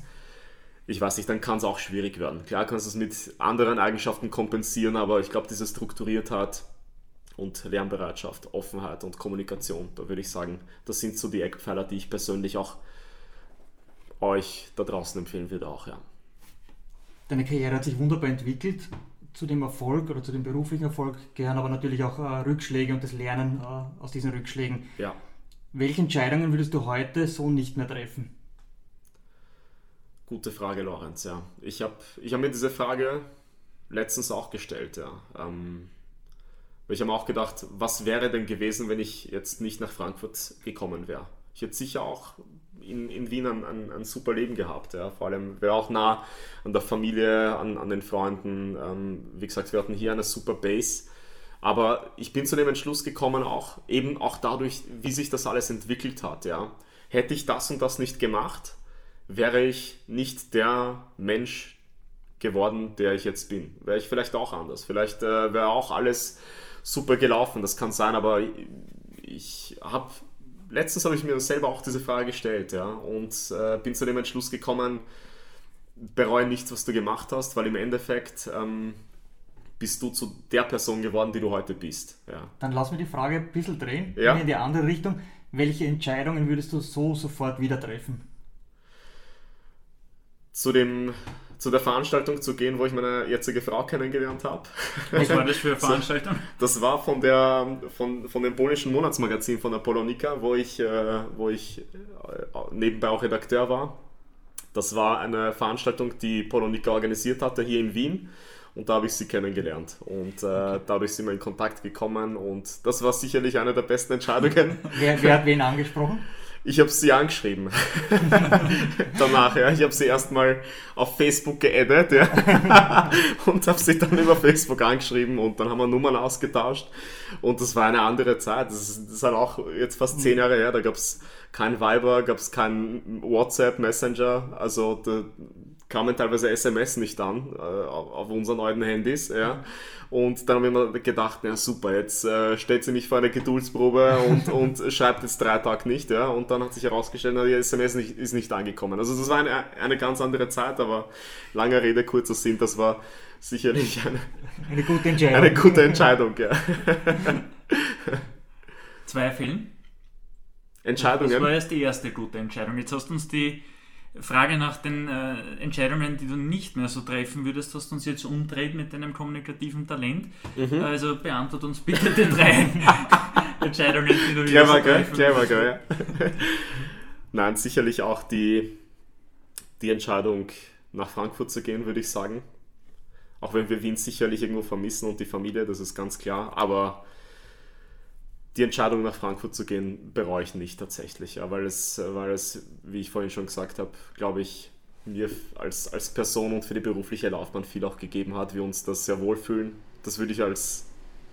[SPEAKER 4] ich weiß nicht, dann kann es auch schwierig werden. Klar kannst du es mit anderen Eigenschaften kompensieren, aber ich glaube, diese Strukturiertheit und Lernbereitschaft, Offenheit und Kommunikation, da würde ich sagen, das sind so die Eckpfeiler, die ich persönlich auch euch da draußen empfehlen würde auch, ja.
[SPEAKER 2] Deine Karriere hat sich wunderbar entwickelt. Zu dem Erfolg oder zu dem beruflichen Erfolg gehören aber natürlich auch äh, Rückschläge und das Lernen äh, aus diesen Rückschlägen.
[SPEAKER 4] Ja,
[SPEAKER 2] Welche Entscheidungen würdest du heute so nicht mehr treffen?
[SPEAKER 4] gute Frage, Lorenz, ja. Ich habe ich hab mir diese Frage letztens auch gestellt, ja. Ähm, ich habe mir auch gedacht, was wäre denn gewesen, wenn ich jetzt nicht nach Frankfurt gekommen wäre? Ich hätte sicher auch in, in Wien ein, ein, ein super Leben gehabt, ja. Vor allem wäre auch nah an der Familie, an, an den Freunden. Ähm, wie gesagt, wir hatten hier eine super Base. Aber ich bin zu dem Entschluss gekommen, auch eben auch dadurch, wie sich das alles entwickelt hat, ja. Hätte ich das und das nicht gemacht, wäre ich nicht der Mensch geworden, der ich jetzt bin. Wäre ich vielleicht auch anders. Vielleicht äh, wäre auch alles super gelaufen, das kann sein, aber ich habe letztens habe ich mir selber auch diese Frage gestellt, ja, und äh, bin zu dem Entschluss gekommen, bereue nichts, was du gemacht hast, weil im Endeffekt ähm, bist du zu der Person geworden, die du heute bist. Ja.
[SPEAKER 2] Dann lass mir die Frage ein bisschen drehen,
[SPEAKER 4] Ja.
[SPEAKER 2] in die andere Richtung. Welche Entscheidungen würdest du so sofort wieder treffen?
[SPEAKER 4] Zu, dem, zu der Veranstaltung zu gehen, wo ich meine jetzige Frau kennengelernt habe.
[SPEAKER 3] Was war das für eine Veranstaltung?
[SPEAKER 4] Das war von, der, von, von dem polnischen Monatsmagazin von der Polonika, wo ich, äh, wo ich äh, nebenbei auch Redakteur war. Das war eine Veranstaltung, die Polonika organisiert hatte hier in Wien. Und da habe ich sie kennengelernt. Und äh, dadurch sind wir in Kontakt gekommen und das war sicherlich eine der besten Entscheidungen.
[SPEAKER 2] wer, wer hat wen angesprochen?
[SPEAKER 4] Ich habe sie angeschrieben. Danach, ja. Ich habe sie erstmal auf Facebook geaddet, ja. und habe sie dann über Facebook angeschrieben und dann haben wir Nummern ausgetauscht. Und das war eine andere Zeit. Das ist, das ist halt auch jetzt fast zehn Jahre her. Da gab es kein Viber, gab es kein WhatsApp, Messenger. Also da kamen teilweise SMS nicht an äh, auf unseren neuen Handys. Ja. Und dann haben wir mir gedacht, ja super, jetzt äh, stellt sie mich vor eine Geduldsprobe und, und schreibt jetzt drei Tage nicht. Ja. Und dann hat sich herausgestellt, die SMS nicht, ist nicht angekommen. Also das war eine, eine ganz andere Zeit, aber lange Rede, kurzer Sinn, das war sicherlich eine,
[SPEAKER 2] eine gute Entscheidung.
[SPEAKER 4] Eine gute Entscheidung, ja.
[SPEAKER 3] Zweifeln?
[SPEAKER 4] Entscheidungen?
[SPEAKER 3] Das war erst die erste gute Entscheidung. Jetzt hast du uns die Frage nach den äh, Entscheidungen, die du nicht mehr so treffen würdest, hast du uns jetzt umdreht mit deinem kommunikativen Talent. Mhm. Also beantworte uns bitte die drei Entscheidungen, die du
[SPEAKER 4] clever, so treffen clever, gell? Nein, sicherlich auch die, die Entscheidung, nach Frankfurt zu gehen, würde ich sagen. Auch wenn wir Wien sicherlich irgendwo vermissen und die Familie, das ist ganz klar. Aber die Entscheidung nach Frankfurt zu gehen bereue ich nicht tatsächlich, ja, weil, es, weil es, wie ich vorhin schon gesagt habe, glaube ich, mir als, als Person und für die berufliche Laufbahn viel auch gegeben hat, wir uns das sehr wohlfühlen. Das würde ich als,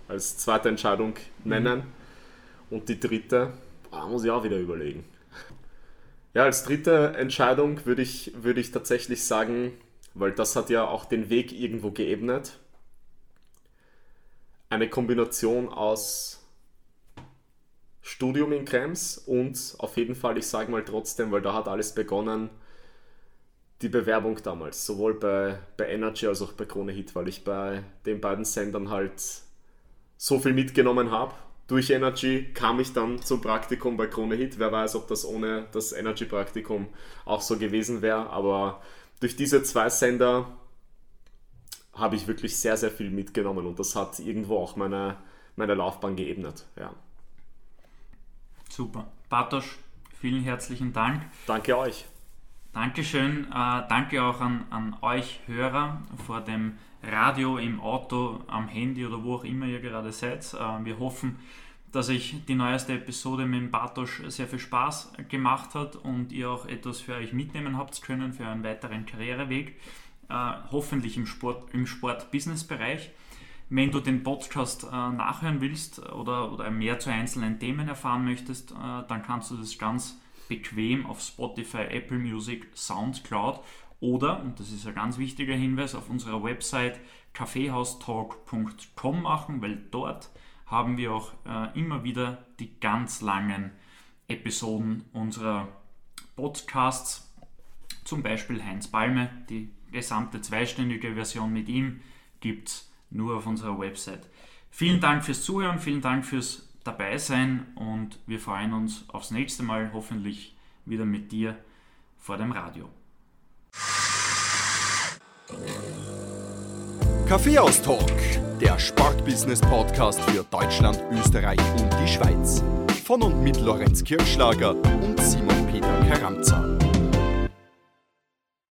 [SPEAKER 4] als zweite Entscheidung mhm. nennen. Mhm. Und die dritte, boah, muss ich auch wieder überlegen. Ja, als dritte Entscheidung würde ich, würde ich tatsächlich sagen, weil das hat ja auch den Weg irgendwo geebnet, eine Kombination aus Studium in Krems und auf jeden Fall, ich sage mal trotzdem, weil da hat alles begonnen, die Bewerbung damals, sowohl bei, bei Energy als auch bei Krone Hit, weil ich bei den beiden Sendern halt so viel mitgenommen habe. Durch Energy kam ich dann zum Praktikum bei Krone Hit. Wer weiß, ob das ohne das Energy-Praktikum auch so gewesen wäre. Aber durch diese zwei Sender habe ich wirklich sehr, sehr viel mitgenommen und das hat irgendwo auch meine, meine Laufbahn geebnet. Ja.
[SPEAKER 3] Super. Bartosz, vielen herzlichen Dank.
[SPEAKER 4] Danke euch.
[SPEAKER 3] Dankeschön. Äh, danke auch an, an euch Hörer vor dem Radio, im Auto, am Handy oder wo auch immer ihr gerade seid. Äh, wir hoffen, dass euch die neueste Episode mit Bartosz sehr viel Spaß gemacht hat und ihr auch etwas für euch mitnehmen habt können für einen weiteren Karriereweg. Äh, hoffentlich im Sport, im Sport-Business-Bereich. Wenn du den Podcast äh, nachhören willst oder, oder mehr zu einzelnen Themen erfahren möchtest, äh, dann kannst du das ganz bequem auf Spotify, Apple Music, Soundcloud oder, und das ist ein ganz wichtiger Hinweis, auf unserer Website kaffeehaustalk.com machen, weil dort haben wir auch äh, immer wieder die ganz langen Episoden unserer Podcasts, zum Beispiel Heinz Palme, die gesamte zweistündige Version mit ihm gibt es nur auf unserer Website. Vielen Dank fürs Zuhören, vielen Dank fürs Dabeisein und wir freuen uns aufs nächste Mal, hoffentlich wieder mit dir vor dem Radio.
[SPEAKER 1] Kaffeehaus-Talk, der Sportbusiness-Podcast für Deutschland, Österreich und die Schweiz. Von und mit Lorenz Kirschlager und Simon Peter Karamza.